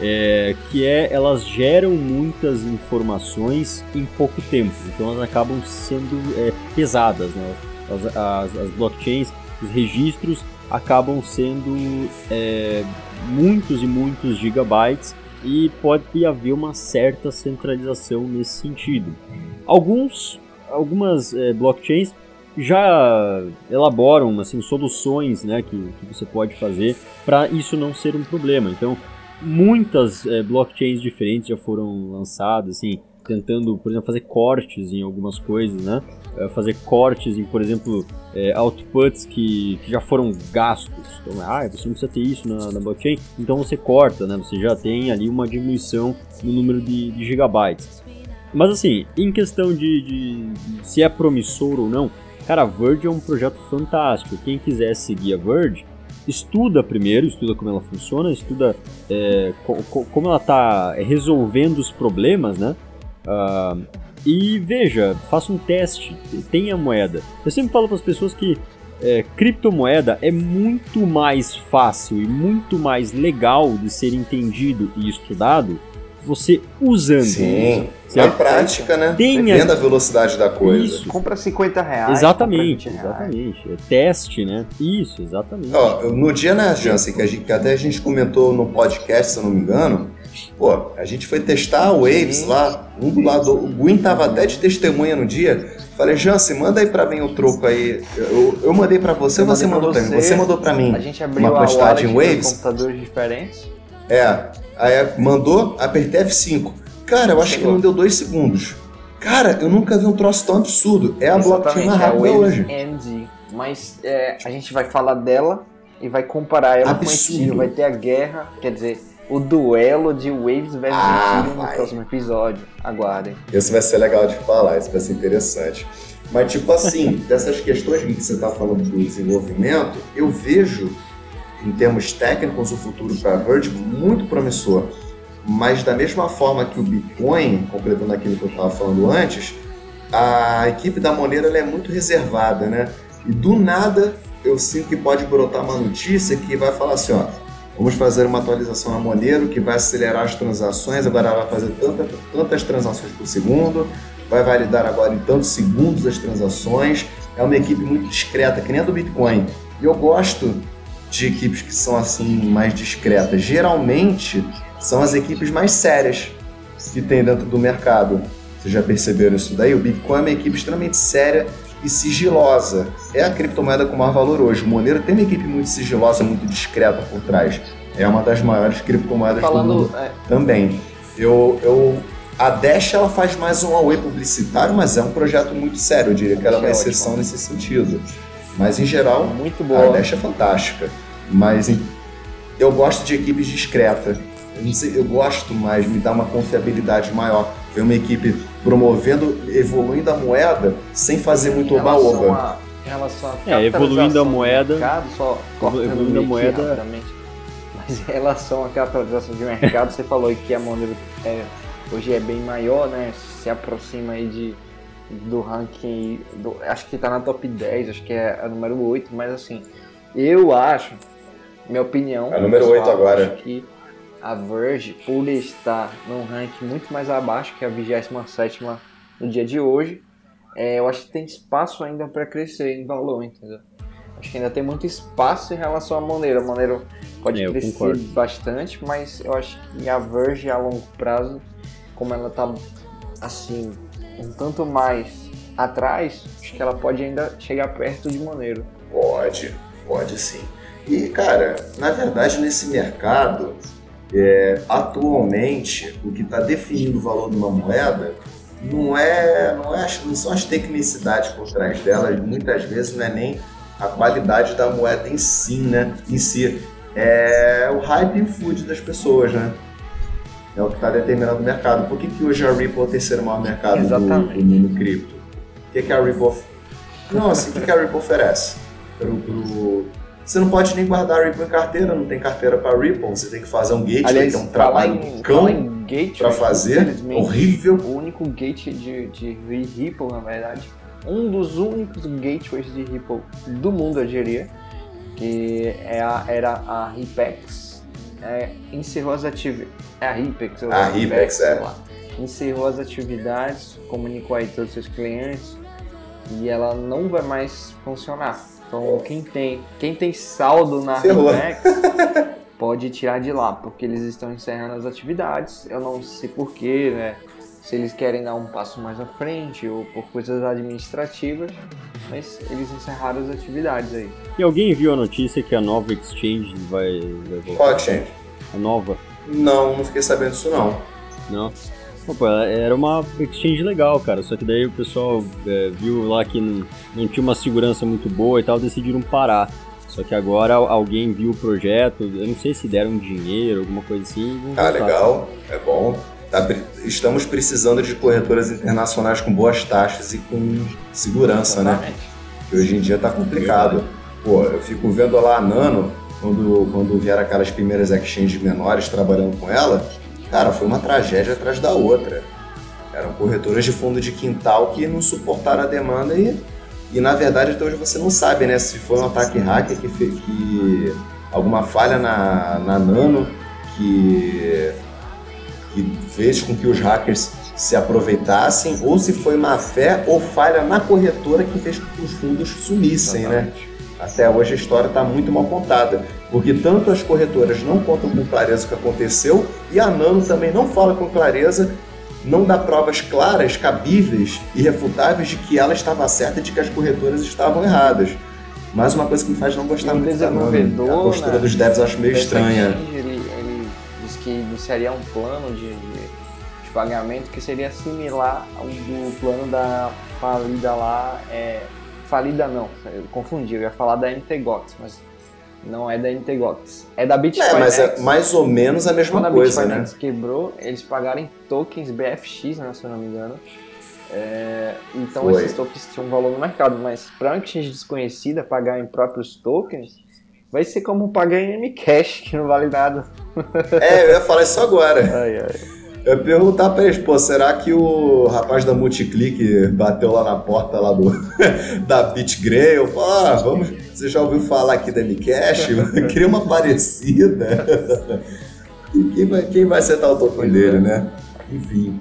é, que é elas geram muitas informações em pouco tempo, então elas acabam sendo é, pesadas, né? as, as, as, blockchains, os registros acabam sendo é, muitos e muitos gigabytes e pode haver uma certa centralização nesse sentido. Alguns algumas é, blockchains já elaboram assim soluções né, que, que você pode fazer para isso não ser um problema. Então, muitas é, blockchains diferentes já foram lançadas, assim, tentando, por exemplo, fazer cortes em algumas coisas, né? É, fazer cortes em, por exemplo, é, outputs que, que já foram gastos. Então, ah, você não precisa ter isso na, na, blockchain, então você corta, né? Você já tem ali uma diminuição no número de, de gigabytes. Mas assim, em questão de, de, se é promissor ou não, cara, a Verge é um projeto fantástico. Quem quiser seguir a Verge, estuda primeiro, estuda como ela funciona, estuda é, co co como ela está resolvendo os problemas, né? Uh, e veja, faça um teste, tenha moeda. Eu sempre falo para as pessoas que é, criptomoeda é muito mais fácil e muito mais legal de ser entendido e estudado você usando. Sim, certo? na prática, né? Tenha... Vendo a velocidade da coisa. Isso. Compra 50 reais. Exatamente, exatamente. É teste, né? Isso, exatamente. Ó, no dia, né, Jansen, que, a gente, que até a gente comentou no podcast, se eu não me engano, pô, a gente foi testar o Waves lá, um do lado, o Gwyn tava até de testemunha no dia. Falei, Jansen, manda aí pra mim o troco aí. Eu, eu mandei pra você, ou você mandou pra mim? Você mandou pra mim. A gente abriu uma quantidade em Waves. computadores diferentes. É, Aí mandou, apertei F5. Cara, eu acho Chegou. que não deu dois segundos. Cara, eu nunca vi um troço tão absurdo. É a blockchain mais rápida é hoje. MD, mas é, a gente vai falar dela e vai comparar ela absurdo. com Ethereum. Vai ter a guerra, quer dizer, o duelo de Waves versus ah, Ethereum no próximo episódio. Aguardem. Isso vai ser legal de falar, isso vai ser interessante. Mas, tipo assim, dessas questões que você está falando do desenvolvimento, eu vejo em termos técnicos, o futuro para a Verge muito promissor. Mas da mesma forma que o Bitcoin, completando aquilo que eu estava falando antes, a equipe da Monero é muito reservada, né? E do nada eu sinto que pode brotar uma notícia que vai falar assim, ó, vamos fazer uma atualização na Monero que vai acelerar as transações, agora vai fazer tanta, tantas transações por segundo, vai validar agora em tantos segundos as transações. É uma equipe muito discreta, que nem a do Bitcoin. E eu gosto de equipes que são assim mais discretas. Geralmente são as equipes mais sérias que tem dentro do mercado. Vocês já perceberam isso daí? O Bitcoin é uma equipe extremamente séria e sigilosa. É a criptomoeda com maior valor hoje. O Monero tem uma equipe muito sigilosa, muito discreta por trás. É uma das maiores criptomoedas Falando, do mundo é... também. Eu, eu, a Dash ela faz mais um away publicitário, mas é um projeto muito sério. Eu diria que ela é uma exceção nesse sentido. Mas em geral, muito boa. a Dash é fantástica. Mas eu gosto de equipes discretas. Eu, sei, eu gosto mais, me dá uma confiabilidade maior. Ver uma equipe promovendo, evoluindo a moeda sem fazer muito oba-oba. Em relação a é, evoluindo a moeda. Mercado, só evoluindo a moeda. Mas em relação à capitalização de mercado, você falou que a Monero é, hoje é bem maior, né? Se aproxima aí de, do ranking. Do, acho que está na top 10, acho que é a número 8, mas assim, eu acho minha opinião. É número pessoal, 8 agora. Acho que a Verge, por estar num ranking muito mais abaixo que a 27 no dia de hoje, é, eu acho que tem espaço ainda para crescer em valor, entendeu? Acho que ainda tem muito espaço em relação à Monero. A Monero pode é, crescer concordo. bastante, mas eu acho que a Verge a longo prazo, como ela tá assim, um tanto mais atrás, acho que ela pode ainda chegar perto de Monero. Pode, pode sim. E cara, na verdade nesse mercado é, atualmente, o que está definindo o valor de uma moeda não é, não é, não são as tecnicidades por trás dela, muitas vezes não é nem a qualidade da moeda em si, né? Em si, é o hype e o food das pessoas, né? É o que está determinando o mercado. Por que, que hoje a Ripple é o terceiro maior mercado do, do, mundo cripto? O que, que a Ripple... Não, assim, o que, que a Ripple oferece? Pro, pro, você não pode nem guardar a Ripple em carteira, não tem carteira para Ripple, você tem que fazer um gateway, Aliás, que é um trabalho em, cão para fazer, horrível. O único gate de, de Ripple, na verdade, um dos únicos gateways de Ripple do mundo, eu diria, que é a, era a Ripex, é, encerrou as atividades. É a Ripex, a Ripex, é. Lá, encerrou as atividades, comunicou aí todos os seus clientes e ela não vai mais funcionar então quem tem, quem tem saldo na Remax pode tirar de lá, porque eles estão encerrando as atividades. Eu não sei porquê, né? Se eles querem dar um passo mais à frente ou por coisas administrativas, mas eles encerraram as atividades aí. E alguém viu a notícia que a nova Exchange vai, vai voltar? Qual Exchange? A nova. Não, não fiquei sabendo disso não. Não? Opa, era uma exchange legal, cara. Só que daí o pessoal é, viu lá que não, não, tinha uma segurança muito boa e tal, decidiram parar. Só que agora alguém viu o projeto, eu não sei se deram dinheiro, alguma coisa assim. Ah, legal, é bom. Tá, estamos precisando de corretoras internacionais com boas taxas e com segurança, né? Exatamente. né? Que hoje em dia tá complicado. Pô, eu fico vendo lá a Nano, quando, quando vieram aquelas primeiras exchanges menores trabalhando com ela, Cara, foi uma tragédia atrás da outra. Eram corretoras de fundo de quintal que não suportaram a demanda e, e na verdade até hoje você não sabe, né? Se foi um ataque hacker que, que alguma falha na, na Nano que, que fez com que os hackers se aproveitassem ou se foi má fé ou falha na corretora que fez com que os fundos sumissem, né? Exatamente. né? Até hoje a história está muito mal contada, porque tanto as corretoras não contam com clareza o que aconteceu e a Nano também não fala com clareza, não dá provas claras, cabíveis e refutáveis de que ela estava certa e de que as corretoras estavam erradas. Mais uma coisa que me faz não gostar muito da Nano. A postura né, dos devs eu acho meio estranha. Ele, ele disse que iniciaria um plano de, de, de, pagamento que seria similar ao do plano da falida lá. É, falida não, eu confundi, eu ia falar da MTGOX, mas não é da MTGOX. É da Bitcoin. É, mas é mais ou menos a mesma Quando coisa, a Bitcoin né? quebrou, eles pagaram em tokens BFX, né, se eu não me engano. É, então Foi. esses tokens tinham um valor no mercado, mas para uma exchange desconhecida pagar em próprios tokens, vai ser como pagar em Mcash, que não vale nada. É, eu ia falar isso agora. Ai, ai. Eu ia perguntar pra eles, pô, será que o rapaz da Multiclick bateu lá na porta lá do, da BitGrail? Falou, ah, vamos, você já ouviu falar aqui da Mcash? Queria uma parecida. quem, vai, quem vai acertar o token dele, né? Enfim.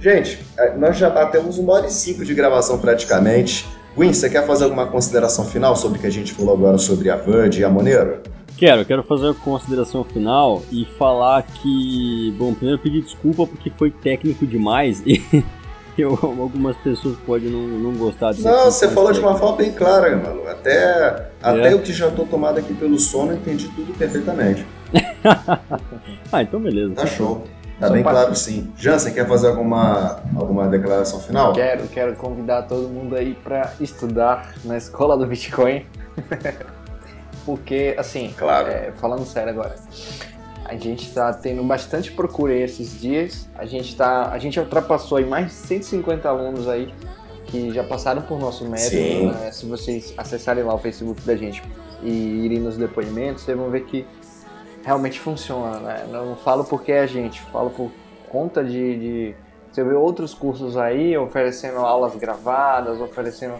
Gente, é, nós já batemos uma hora e cinco de gravação praticamente. Win, você quer fazer alguma consideração final sobre o que a gente falou agora sobre a Verge e a Monero? Quero, quero fazer uma consideração final e falar que, bom, primeiro pedir desculpa porque foi técnico demais e eu, algumas pessoas podem não, não gostar disso. Não, você falou de uma forma bem clara, mano. Até, é. até eu que já estou tomado aqui pelo sono, entendi tudo perfeitamente. ah, então beleza. Tá show. Tá bem claro sim. Jansen, quer fazer alguma, alguma declaração final? Quero, quero convidar todo mundo aí para estudar na escola do Bitcoin. porque, assim, claro. É, falando sério agora, a gente está tendo bastante procura esses dias. A gente tá, a gente ultrapassou aí mais de 150 alunos aí que já passaram por nosso método. Né? Se vocês acessarem lá o Facebook da gente e irem nos depoimentos, vocês vão ver que realmente funciona. Né? Não falo porque é a gente, falo por conta de, de você vê outros cursos aí oferecendo aulas gravadas, oferecendo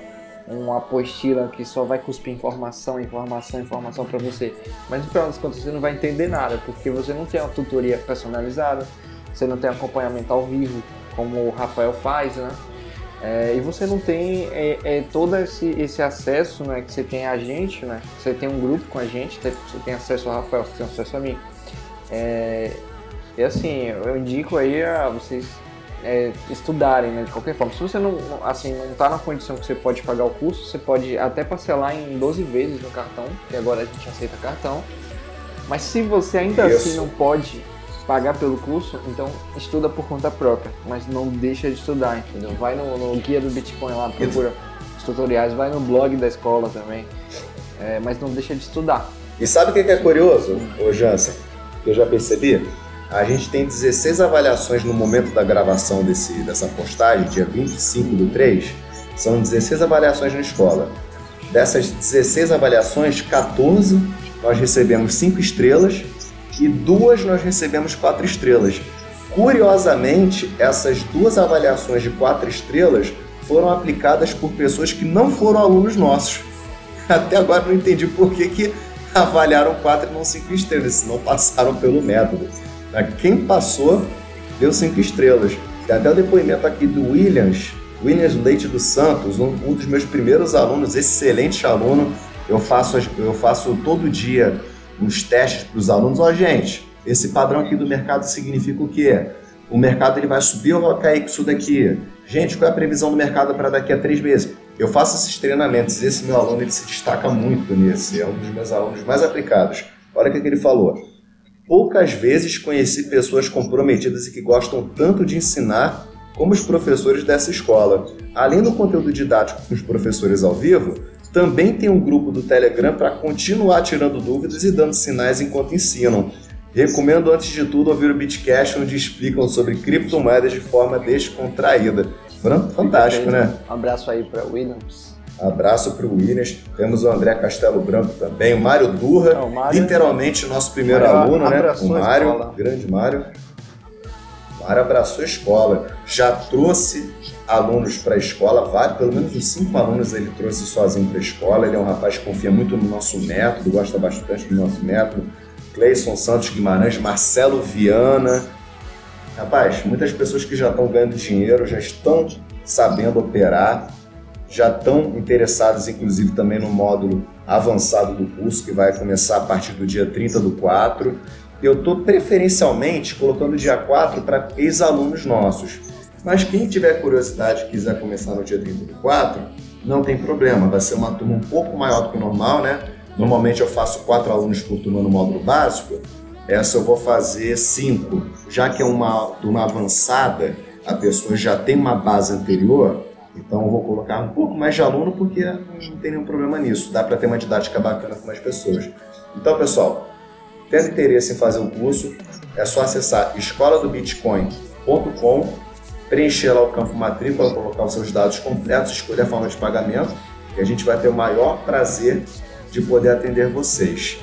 uma apostila que só vai cuspir informação, informação, informação para você. Mas no final das contas você não vai entender nada, porque você não tem uma tutoria personalizada, você não tem acompanhamento ao vivo, como o Rafael faz, né? É, e você não tem é, é, todo esse, esse acesso né, que você tem a gente, né? Você tem um grupo com a gente, você tem acesso ao Rafael, você tem acesso a mim. É, e assim, eu indico aí a vocês é, estudarem, né, de qualquer forma. Se você não, assim, não está na condição que você pode pagar o curso, você pode até parcelar em 12 vezes no cartão, que agora a gente aceita cartão. Mas se você ainda assim Isso. assim não pode pagar pelo curso, então estuda por conta própria, mas não deixa de estudar, entendeu? Vai no, no guia do Bitcoin lá, procura os tutoriais, vai no blog da escola também, é, mas não deixa de estudar. E sabe o que é curioso, ô Jansen, que eu já percebi? A gente tem 16 avaliações no momento da gravação desse, dessa postagem, dia 25 do 3, são 16 avaliações na escola. Dessas 16 avaliações, 14 nós recebemos 5 estrelas e duas nós recebemos 4 estrelas. Curiosamente, essas duas avaliações de 4 estrelas foram aplicadas por pessoas que não foram alunos nossos. Até agora não entendi por que, que avaliaram 4 e não 5 estrelas, se não passaram pelo método. Quem passou deu 5 estrelas. Tem até o depoimento aqui do Williams, Williams Leite dos Santos, um, um dos meus primeiros alunos, excelente aluno. Eu faço, eu faço todo dia uns testes para os alunos. Ó, gente, esse padrão aqui do mercado significa o quê? O mercado ele vai subir ou vai cair com isso daqui? Gente, qual é a previsão do mercado para daqui a três meses? Eu faço esses treinamentos esse meu aluno ele se destaca muito nesse, é um dos meus alunos mais aplicados. Olha o que, que ele falou. Poucas vezes conheci pessoas comprometidas e que gostam tanto de ensinar como os professores dessa escola. Além do conteúdo didático com os professores ao vivo, também tem um grupo do Telegram para continuar tirando dúvidas e dando sinais enquanto ensinam. Recomendo, antes de tudo, ouvir o Bitcast, onde explicam sobre criptomoedas de forma descontraída. Fantástico, né? Um abraço aí para Williams. Abraço para o Williams. Temos o André Castelo Branco também, o Mário Durra, Não, o Mário... literalmente nosso primeiro Mário aluno, né? O Mário, grande Mário. Mário abraçou a escola. Já trouxe alunos para a escola, vários, pelo menos uns cinco alunos ele trouxe sozinho para a escola. Ele é um rapaz que confia muito no nosso método, gosta bastante do nosso método. Cleison Santos Guimarães, Marcelo Viana. Rapaz, muitas pessoas que já estão ganhando dinheiro, já estão sabendo operar, já estão interessadas, inclusive, também no módulo avançado do curso, que vai começar a partir do dia 30 do 4. Eu estou preferencialmente colocando dia 4 para ex-alunos nossos mas quem tiver curiosidade e quiser começar no dia 34, não tem problema, vai ser uma turma um pouco maior do que o normal, né? Normalmente eu faço quatro alunos por turma no módulo básico, essa eu vou fazer cinco. Já que é uma turma avançada, a pessoa já tem uma base anterior, então eu vou colocar um pouco mais de aluno porque não tem nenhum problema nisso. Dá para ter uma didática bacana com mais pessoas. Então, pessoal, tendo interesse em fazer o curso, é só acessar escola do bitcoin.com preencher lá o campo matrícula, colocar os seus dados completos, escolher a forma de pagamento, e a gente vai ter o maior prazer de poder atender vocês.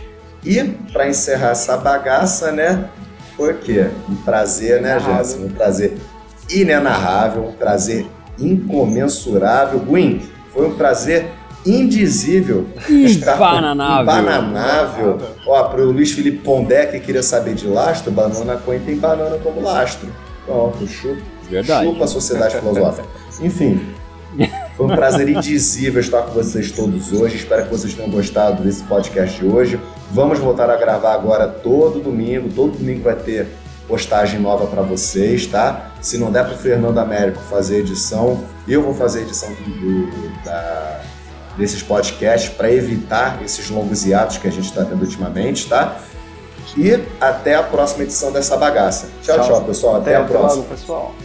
E para encerrar essa bagaça, né? Foi o quê? Um prazer, né, Jéssica? Um prazer inenarrável, um prazer incomensurável. Gwen, foi um prazer indizível. Embananável. Embananável. Ó, para o Luiz Felipe Pondé, que queria saber de lastro, Banana Coin tem banana como lastro. Pronto, chupa. Verdade. Chupa a sociedade filosófica. Enfim, foi um prazer indizível estar com vocês todos hoje. Espero que vocês tenham gostado desse podcast de hoje. Vamos voltar a gravar agora todo domingo. Todo domingo vai ter postagem nova para vocês, tá? Se não der para o Fernando Américo fazer edição, eu vou fazer edição do, do, da, desses podcasts para evitar esses longos hiatos que a gente está tendo ultimamente, tá? E até a próxima edição dessa bagaça. Tchau, tchau, tchau pessoal. Até, até a próxima. Logo, pessoal.